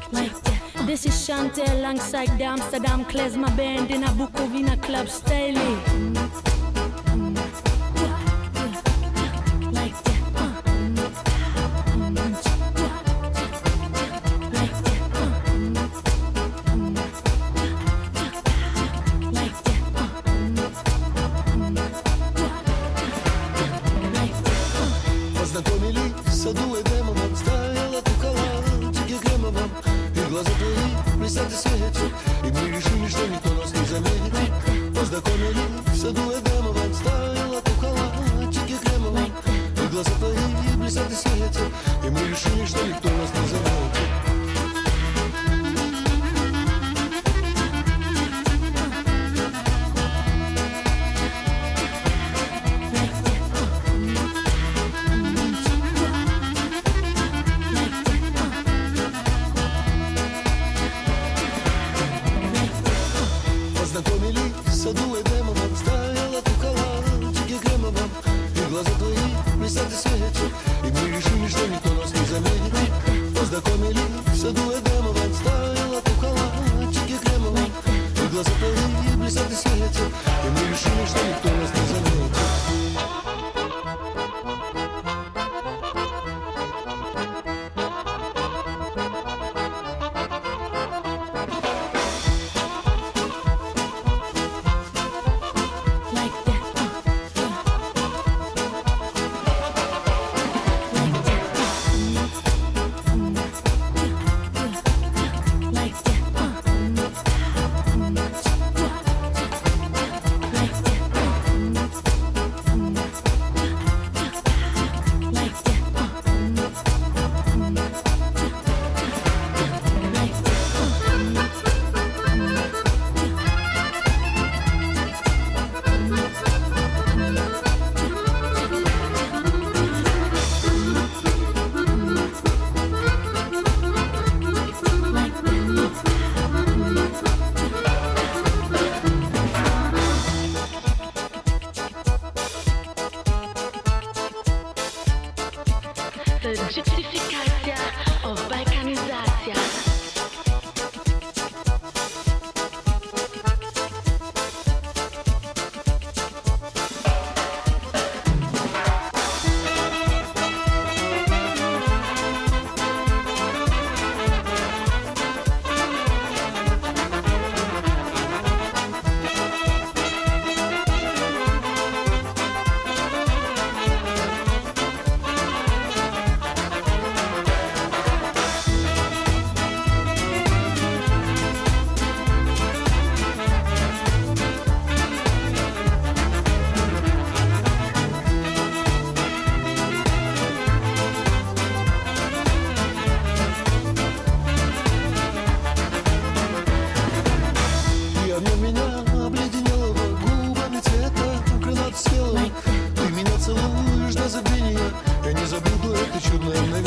I: mm. This is Chantel alongside the Amsterdam Klezmer Band in a Bukovina club style.
C: Глаза твои блестят и светят И мы решили, что никто нас не заметит Познакомились в саду Я не забуду
J: это чудное мгновение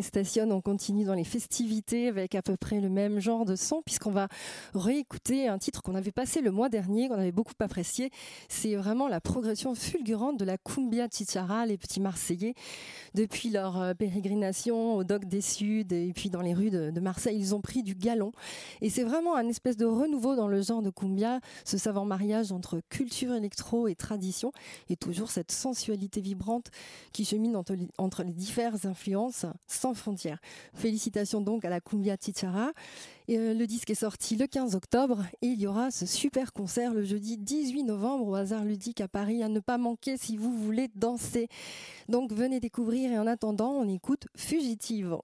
J: Station, on continue dans les festivités avec à peu près le même genre de son, puisqu'on va réécouter un titre qu'on avait passé le mois dernier, qu'on avait beaucoup apprécié. C'est vraiment la progression fulgurante de la cumbia chichara, les petits Marseillais. Depuis leur euh, pérégrination au dock des Suds et puis dans les rues de, de Marseille, ils ont pris du galon. Et c'est vraiment un espèce de renouveau dans le genre de cumbia, ce savant mariage entre culture électro et tradition, et toujours cette sensualité vibrante qui chemine entre les, entre les diverses influences frontières. Félicitations donc à la Cumbia Chichara. Et, euh, le disque est sorti le 15 octobre et il y aura ce super concert le jeudi 18 novembre au hasard ludique à Paris à ne pas manquer si vous voulez danser. Donc venez découvrir et en attendant on écoute Fugitive.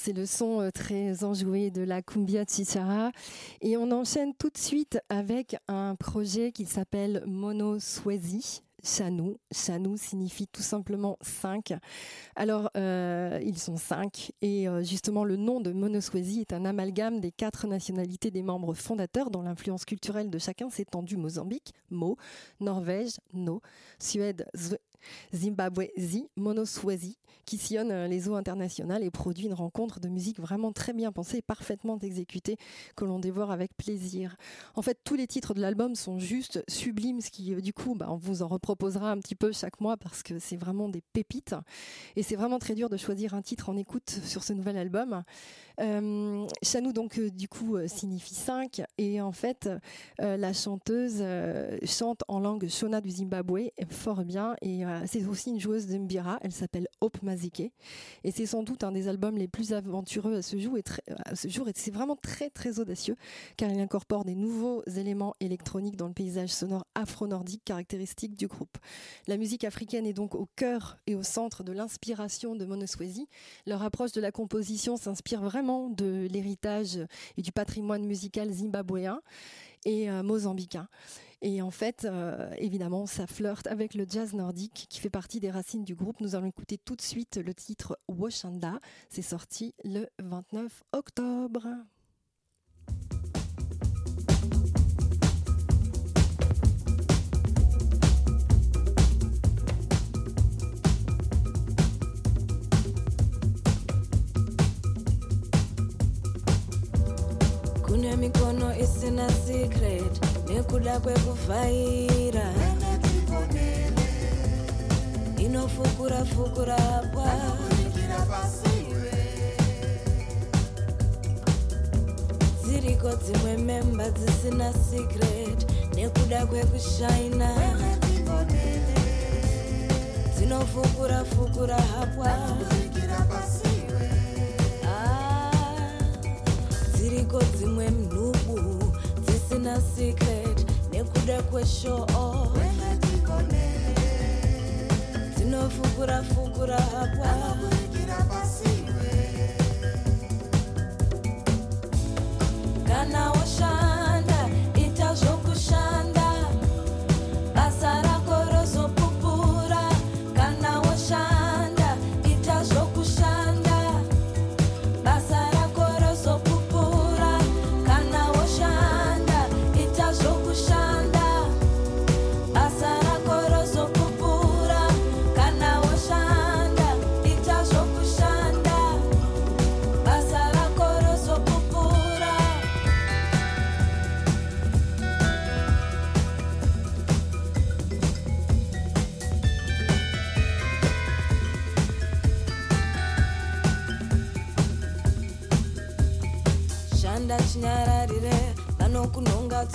J: C'est le son euh, très enjoué de la cumbia chichara et on enchaîne tout de suite avec un projet qui s'appelle Mono Swezi. Chanou. Chanou signifie tout simplement cinq. Alors, euh, ils sont cinq. Et euh, justement, le nom de Monoswezi est un amalgame des quatre nationalités des membres fondateurs, dont l'influence culturelle de chacun s'étend du Mozambique, Mo, Norvège, No, Suède, Zwe, Zimbabwe, Zi, Monoswezi, qui sillonne euh, les eaux internationales et produit une rencontre de musique vraiment très bien pensée et parfaitement exécutée que l'on dévore avec plaisir. En fait, tous les titres de l'album sont juste sublimes, ce qui, du coup, bah, on vous en reproposera un petit peu chaque mois parce que c'est vraiment des pépites. Et c'est vraiment très dur de choisir un titre en écoute sur ce nouvel album. Euh, Chanou, donc, euh, du coup, euh, signifie 5. Et en fait, la chanteuse chante en langue Shona du Zimbabwe fort bien. Et c'est aussi une joueuse de mbira. Elle s'appelle Hope Mazike. Et c'est sans doute un des albums les plus aventureux à ce jour. Et, c'est vraiment très, très audacieux car il incorpore des nouveaux éléments électroniques dans le paysage sonore afro-nordique caractéristique du groupe. La musique africaine est donc au cœur et au centre de l'inspiration de Monoswezi. Leur approche de la composition s'inspire vraiment de l'héritage et du patrimoine musical zimbabwéen et euh, mozambicain. Et en fait, euh, évidemment, ça flirte avec le jazz nordique qui fait partie des racines du groupe. Nous allons écouter tout de suite le titre Washanda. C'est sorti le 29 octobre.
I: Kune mikono isina secret nekuda kwekuvhaira. Inofukura fukura pa dziriko dzimwe memba dzisina secret nekuda kwekushaina dzinofukura fukura hapwa dziriko dzimwe mhubu dzisina secret nekuda kweshoo dzinofukura fukura hapwa kana woshanda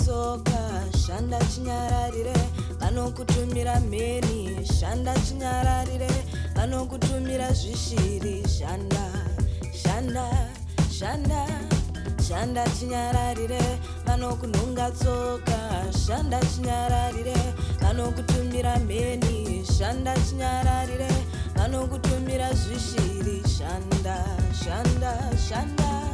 I: tsoka shanda chinyararire vanokutumira mheni shanda chinyararire vanokutumira zvishiri shanda shanda shanda shanda chinyararire vanokunhonga tsoka shanda chinyararire vanokutumira mheni shanda chinyararire vanokutumira zvishiri shanda shanda shanda. kana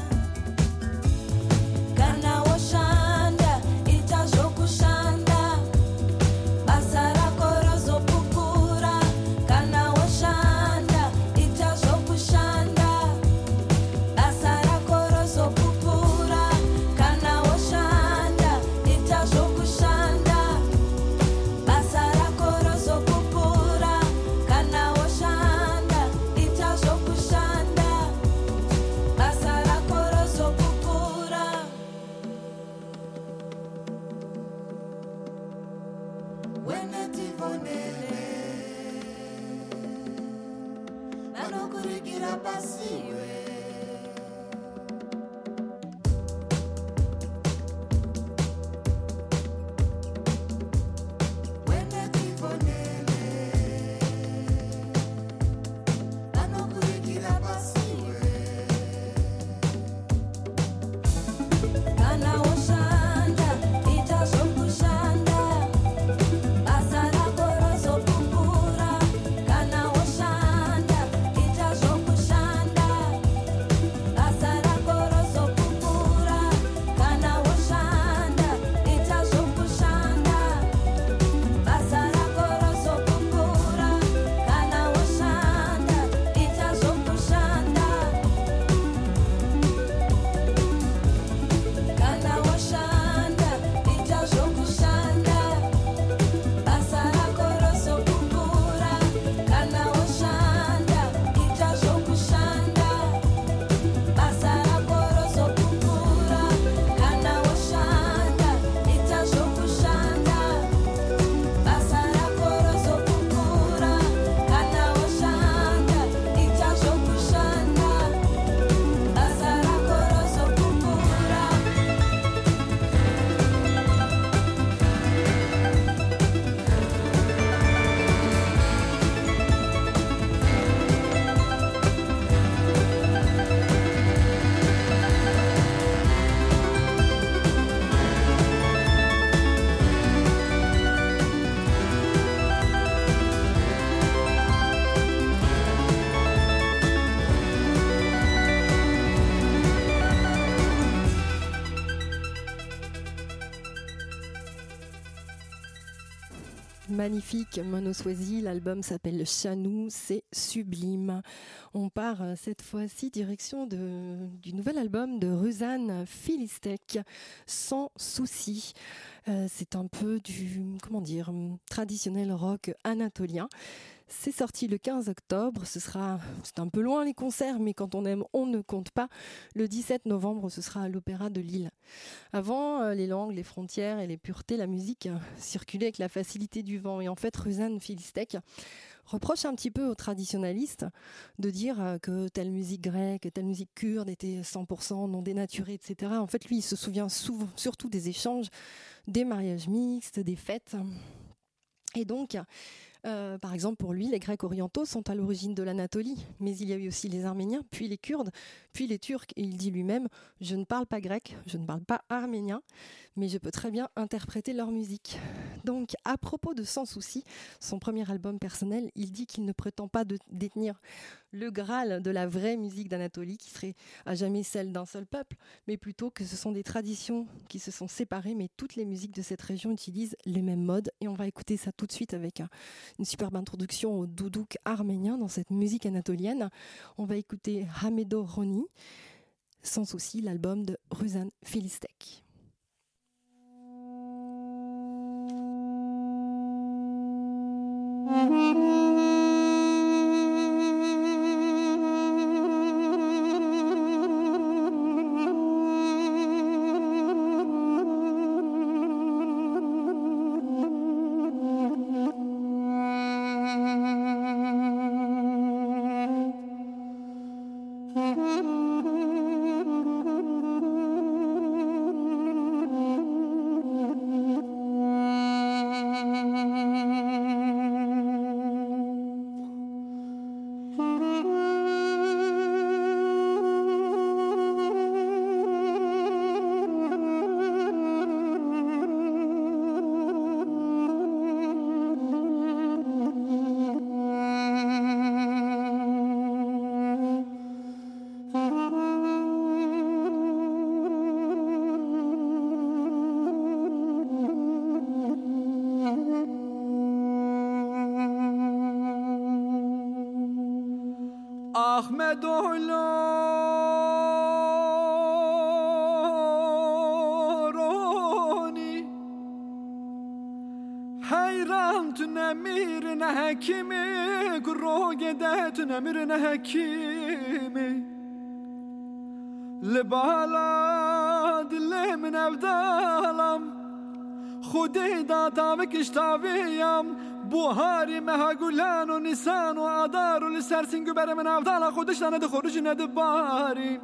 J: magnifique Monoswazi. L'album s'appelle Chanou, c'est sublime. On part euh, cette fois-ci direction du nouvel album de Ruzan Philistek, Sans souci. Euh, c'est un peu du, comment dire, traditionnel rock anatolien. C'est sorti le 15 octobre. Ce sera, c'est un peu loin les concerts, mais quand on aime, on ne compte pas. Le 17 novembre, ce sera à l'Opéra de Lille. Avant, euh, les langues, les frontières et les puretés, la musique euh, circulait avec la facilité du vent. Et en fait, Ruzan Philistek reproche un petit peu aux traditionalistes de dire euh, que telle musique grecque, telle musique kurde était 100% non dénaturée, etc. En fait, lui, il se souvient souvent, surtout des échanges, des mariages mixtes, des fêtes. Et donc, euh, par exemple, pour lui, les Grecs orientaux sont à l'origine de l'Anatolie, mais il y a eu aussi les Arméniens, puis les Kurdes, puis les Turcs. Et il dit lui-même Je ne parle pas grec, je ne parle pas arménien, mais je peux très bien interpréter leur musique. Donc, à propos de Sans Souci, son premier album personnel, il dit qu'il ne prétend pas de détenir le Graal de la vraie musique d'Anatolie, qui serait à jamais celle d'un seul peuple, mais plutôt que ce sont des traditions qui se sont séparées, mais toutes les musiques de cette région utilisent les mêmes modes. Et on va écouter ça tout de suite avec une superbe introduction au doudouk arménien dans cette musique anatolienne. On va écouter Hamedo Roni, sans souci, l'album de Ruzan Filistek.
K: دلارانی حیرم تو نمیر نحکیمی گروه ده تو نمیر نحکیمی لبالا دل من ابدالم خودی دا تابک اشتاویم بوهاری مها گلان و نیسان و آدار و لسرسین گبر من افضل خودش نده خروج نده باری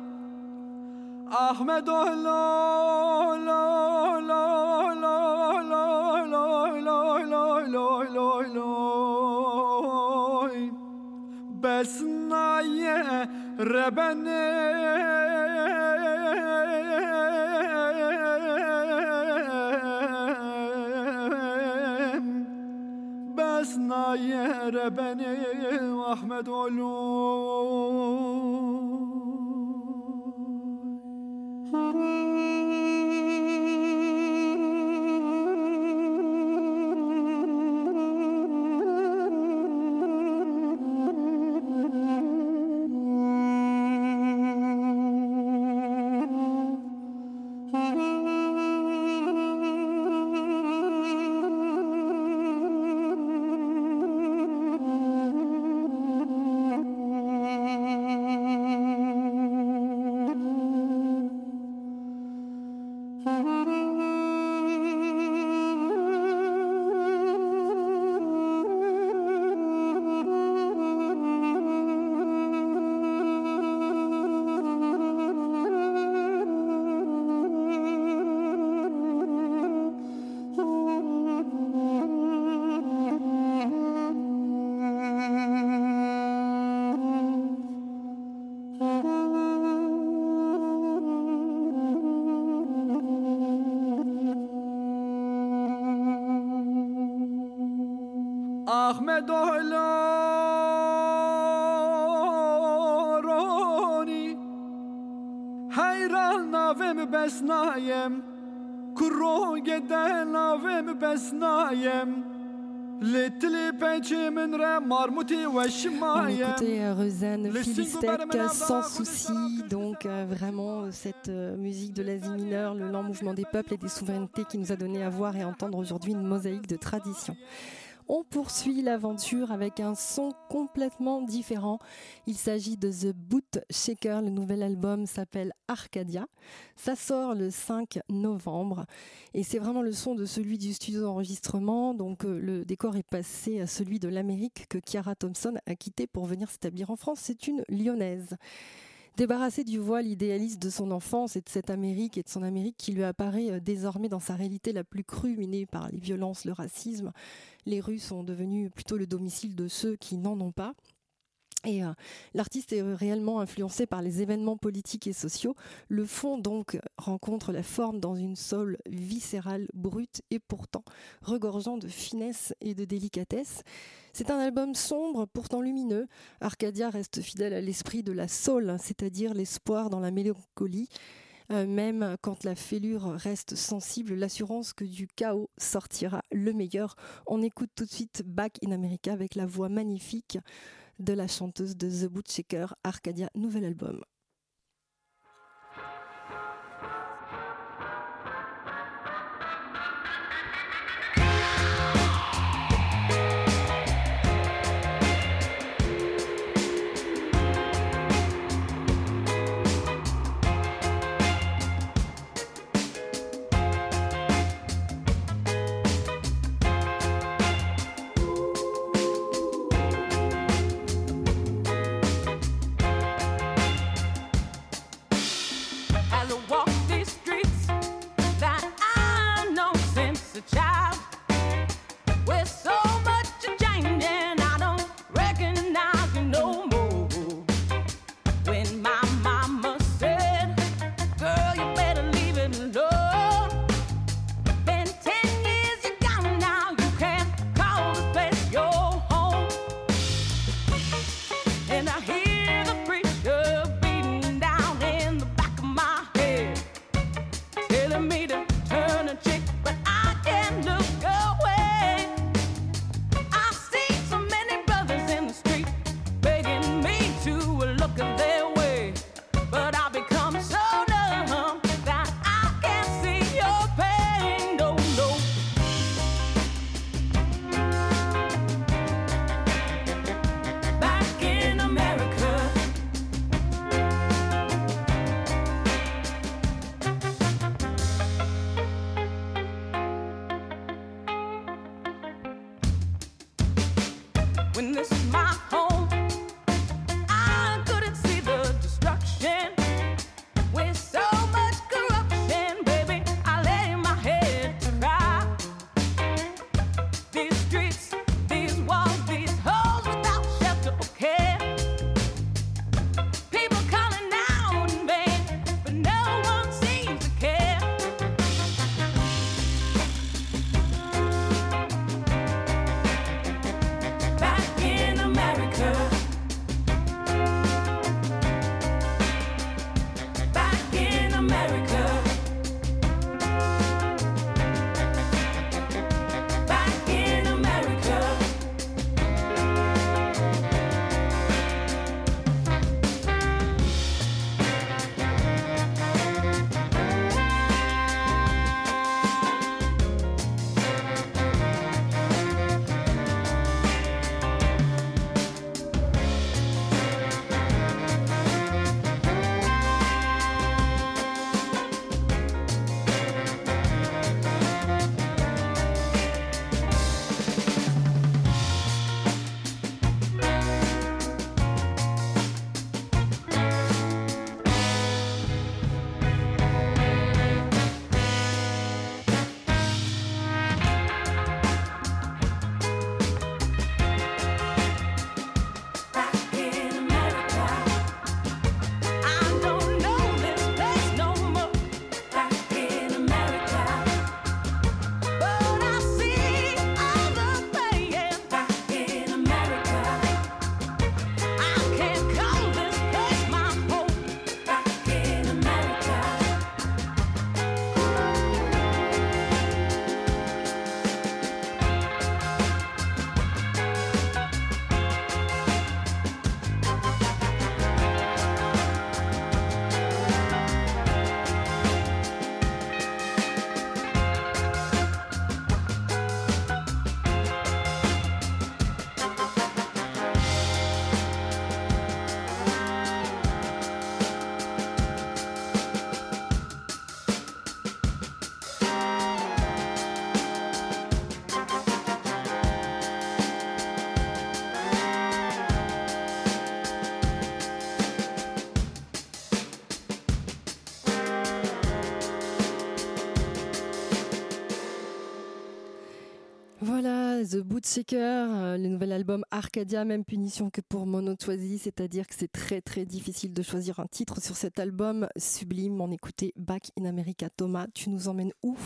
K: احمد لا لا لا لا لا لا لا لا لا لا بس نایه ربنه yere beni Ahmet olur. besnajem Kurroge denave mi
J: On écoutait euh, Rezan sans souci, donc euh, vraiment euh, cette musique de l'Asie mineure, le lent mouvement des peuples et des souverainetés qui nous a donné à voir et à entendre aujourd'hui une mosaïque de traditions. On poursuit l'aventure avec un son complètement différent. Il s'agit de The Boot Shaker. Le nouvel album s'appelle Arcadia. Ça sort le 5 novembre et c'est vraiment le son de celui du studio d'enregistrement. Donc euh, le décor est passé à celui de l'Amérique que Kiara Thompson a quitté pour venir s'établir en France. C'est une lyonnaise. Débarrassée du voile idéaliste de son enfance et de cette Amérique et de son Amérique qui lui apparaît euh, désormais dans sa réalité la plus crue, minée par les violences, le racisme, les rues sont devenues plutôt le domicile de ceux qui n'en ont pas. Et euh, l'artiste est réellement influencé par les événements politiques et sociaux. Le fond donc rencontre la forme dans une soul viscérale, brute et pourtant regorgeant de finesse et de délicatesse. C'est un album sombre, pourtant lumineux. Arcadia reste fidèle à l'esprit de la soul, c'est-à-dire l'espoir dans la mélancolie. Euh, même quand la fêlure reste sensible, l'assurance que du chaos sortira le meilleur. On écoute tout de suite Back in America avec la voix magnifique de la chanteuse de The Boot Shaker, Arcadia, nouvel album. The Bootseeker, euh, le nouvel album Arcadia, même punition que pour Monotoisie, c'est-à-dire que c'est très très difficile de choisir un titre sur cet album sublime. On écoutait Back in America. Thomas, tu nous emmènes où?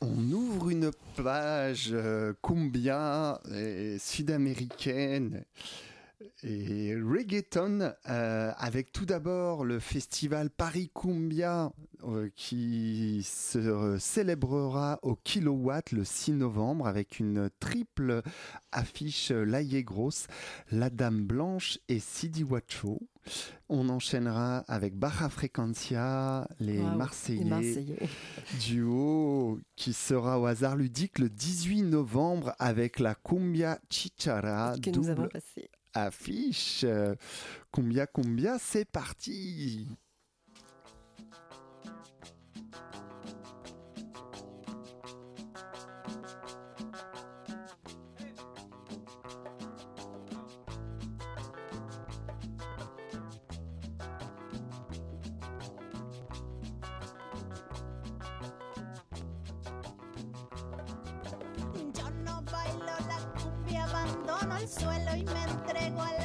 F: On ouvre une page euh, cumbia sud-américaine et reggaeton euh, avec tout d'abord le festival Paris Cumbia euh, qui se euh, célébrera au Kilowatt le 6 novembre avec une triple affiche Laïe Grosse, La Dame Blanche et Sidi Wacho. On enchaînera avec Baja Frequencia, les, Marseillais, duo qui sera au hasard ludique le 18 novembre avec la Cumbia Chichara.
J: Que double nous avons passé
F: affiche. Euh, combien, combien, c'est parti?
L: suelo y me entrego a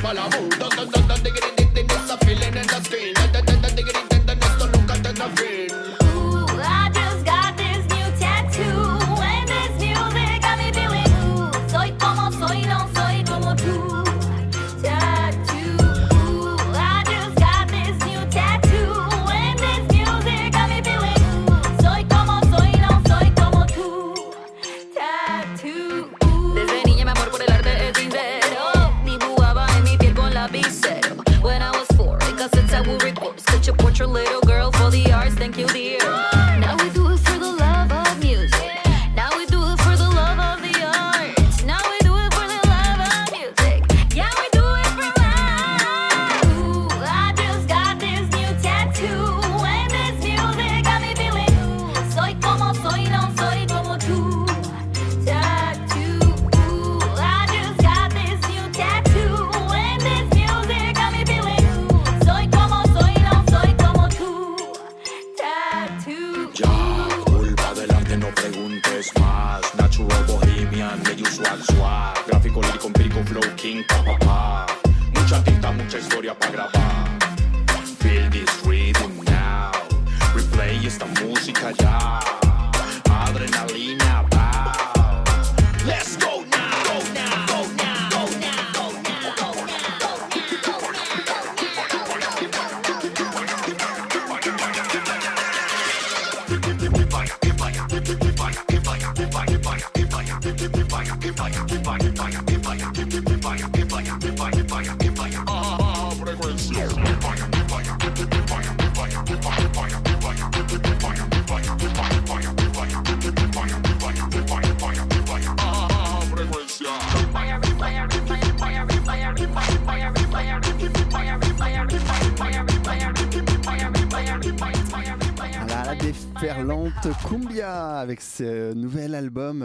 H: y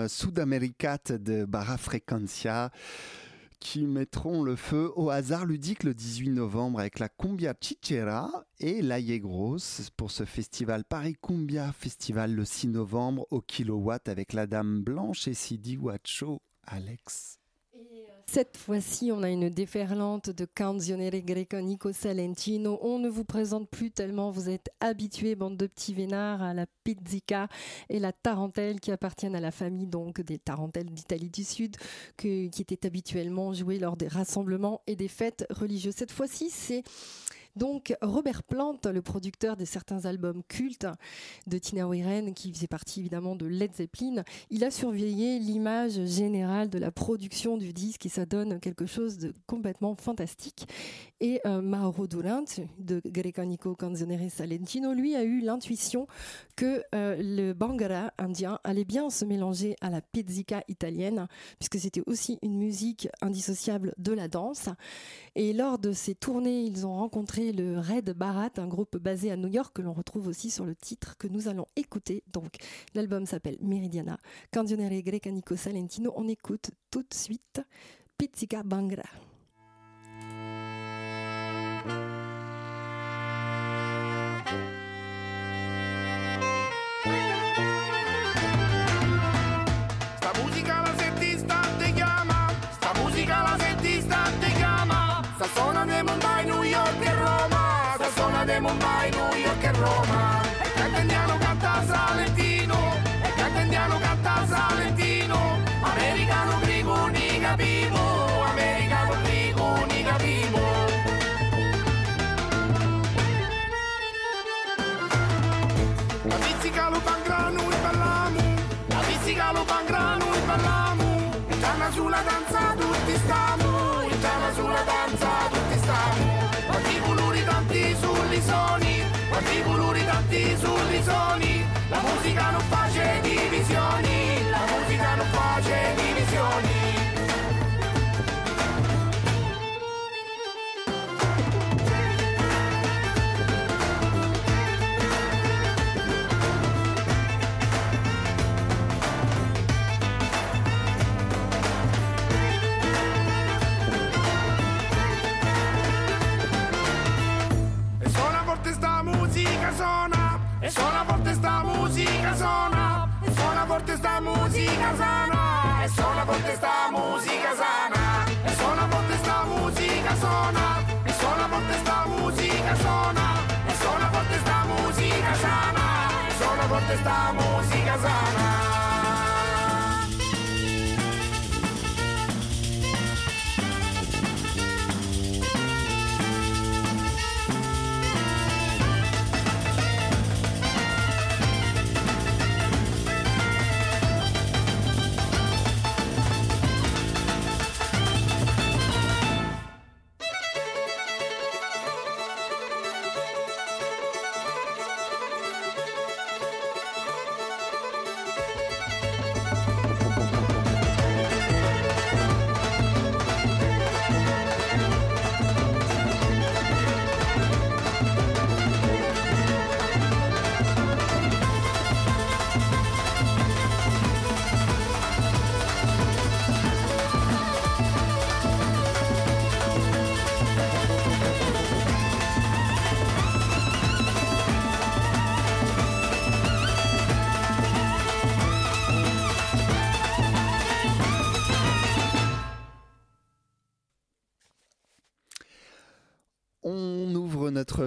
F: album Sudamericat de Barra Frequencia qui mettront le feu au hasard ludique le 18 novembre avec la Cumbia Chichera et la Yegros pour ce festival Paris Cumbia Festival le 6 novembre au kilowatt avec la Dame Blanche et Sidi Huacho. Alex.
J: Cette fois-ci, on a une déferlante de Canzionere Greco Nico Salentino. On ne vous présente plus tellement, vous êtes habitués, bande de petits vénards, à la pizzica et la tarentelle qui appartiennent à la famille donc des tarentelles d'Italie du Sud qui étaient habituellement jouées lors des rassemblements et des fêtes religieuses. Cette fois-ci, c'est donc Robert Plant, le producteur de certains albums cultes de Tina Wiren, qui faisait partie évidemment de Led Zeppelin, il a surveillé l'image générale de la production du disque et ça donne quelque chose de complètement fantastique. Et euh, Mauro Durant de Grecanico Canzonere Salentino, lui, a eu l'intuition que euh, le bangara indien allait bien se mélanger à la pizzica italienne, puisque c'était aussi une musique indissociable de la danse. Et lors de ces tournées, ils ont rencontré le Red Barat, un groupe basé à New York que l'on retrouve aussi sur le titre que nous allons écouter. Donc, l'album s'appelle Meridiana, Canzonere Grecanico Salentino. On écoute tout de suite Pizzica Bangara.
M: Musica non face divisioni La musica non face divisioni. E suona musica suona E suona musica sana, suona forte sta musica sana, e suona forte sta musica sana, e suona forte sta musica sana, e suona forte sta musica sana, e suona forte sta musica sana, e suona forte sta musica sana.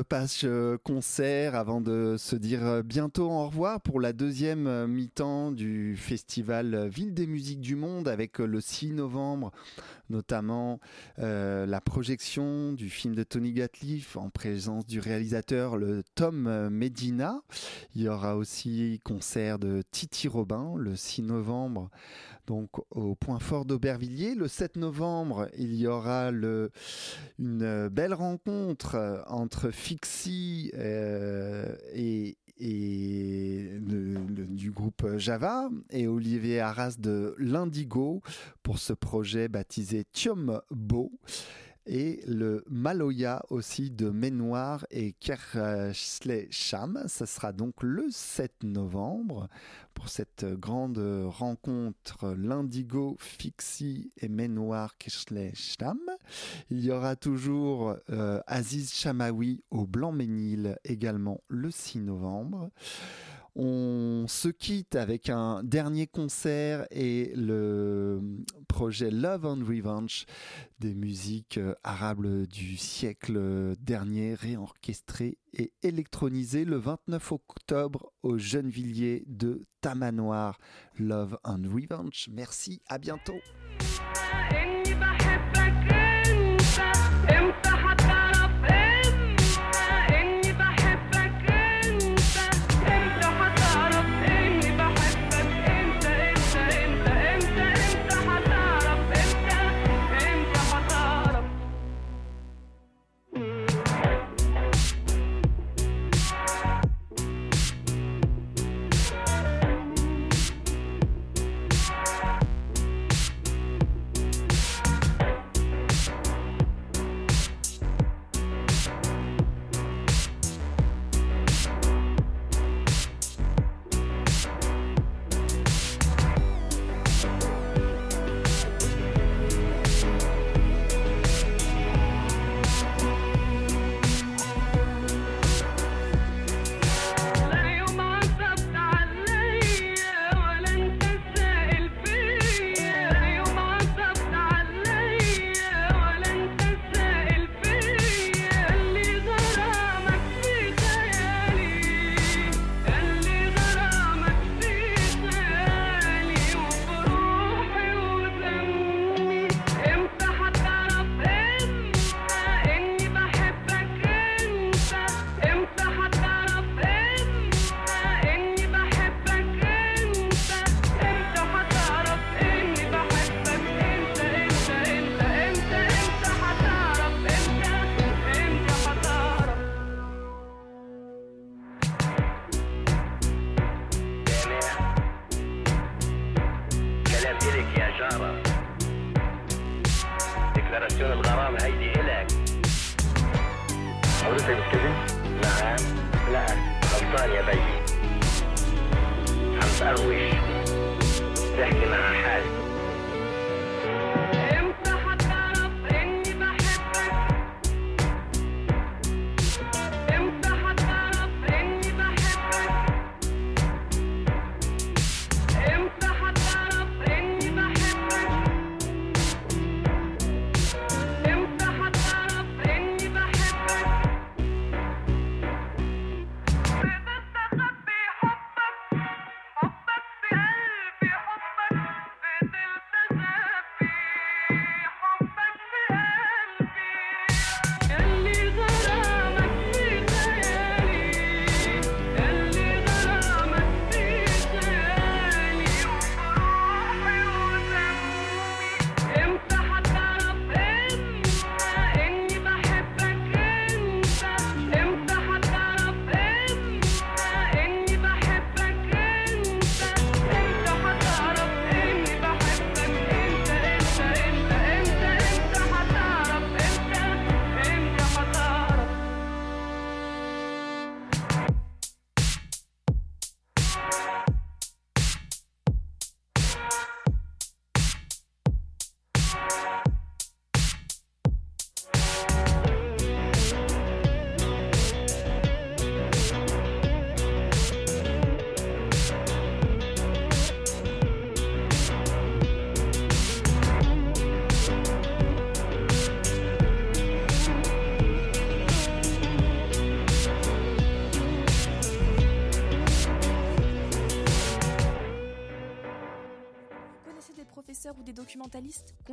F: Page euh, concert avant de se dire euh, bientôt au revoir pour la deuxième euh, mi-temps du festival Ville des musiques du monde avec le 6 novembre notamment la projection du film de Tony Gatliff en présence du réalisateur le Tom Medina. Il y aura aussi concert de Titi Robin le 6 novembre donc au point fort d'Aubervilliers. Le 7 novembre, il y aura une euh, belle rencontre euh, entre Fixie euh, et, du groupe Java et Olivier Arras de l'Indigo pour ce projet baptisé Tiom Bo et le Maloya aussi de Ménoir et Kersle Cham. Ça sera donc le 7 novembre pour cette grande rencontre l'Indigo, Fixie et Ménoir Kersle Cham. Il y aura toujours euh, Aziz Chamaoui au Blanc-Ménil également le 6 novembre. On se quitte avec un dernier concert et le projet Love and Revenge des musiques euh, arabes du siècle dernier réorchestrées et électronisées le 29 octobre au Gennevilliers de Tamanoir. Love and Revenge. Merci, à bientôt.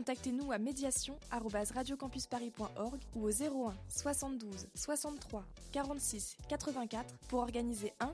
N: Contactez-nous à médiation@radiocampusparis.org ou au 01 72 63 46 84 pour organiser un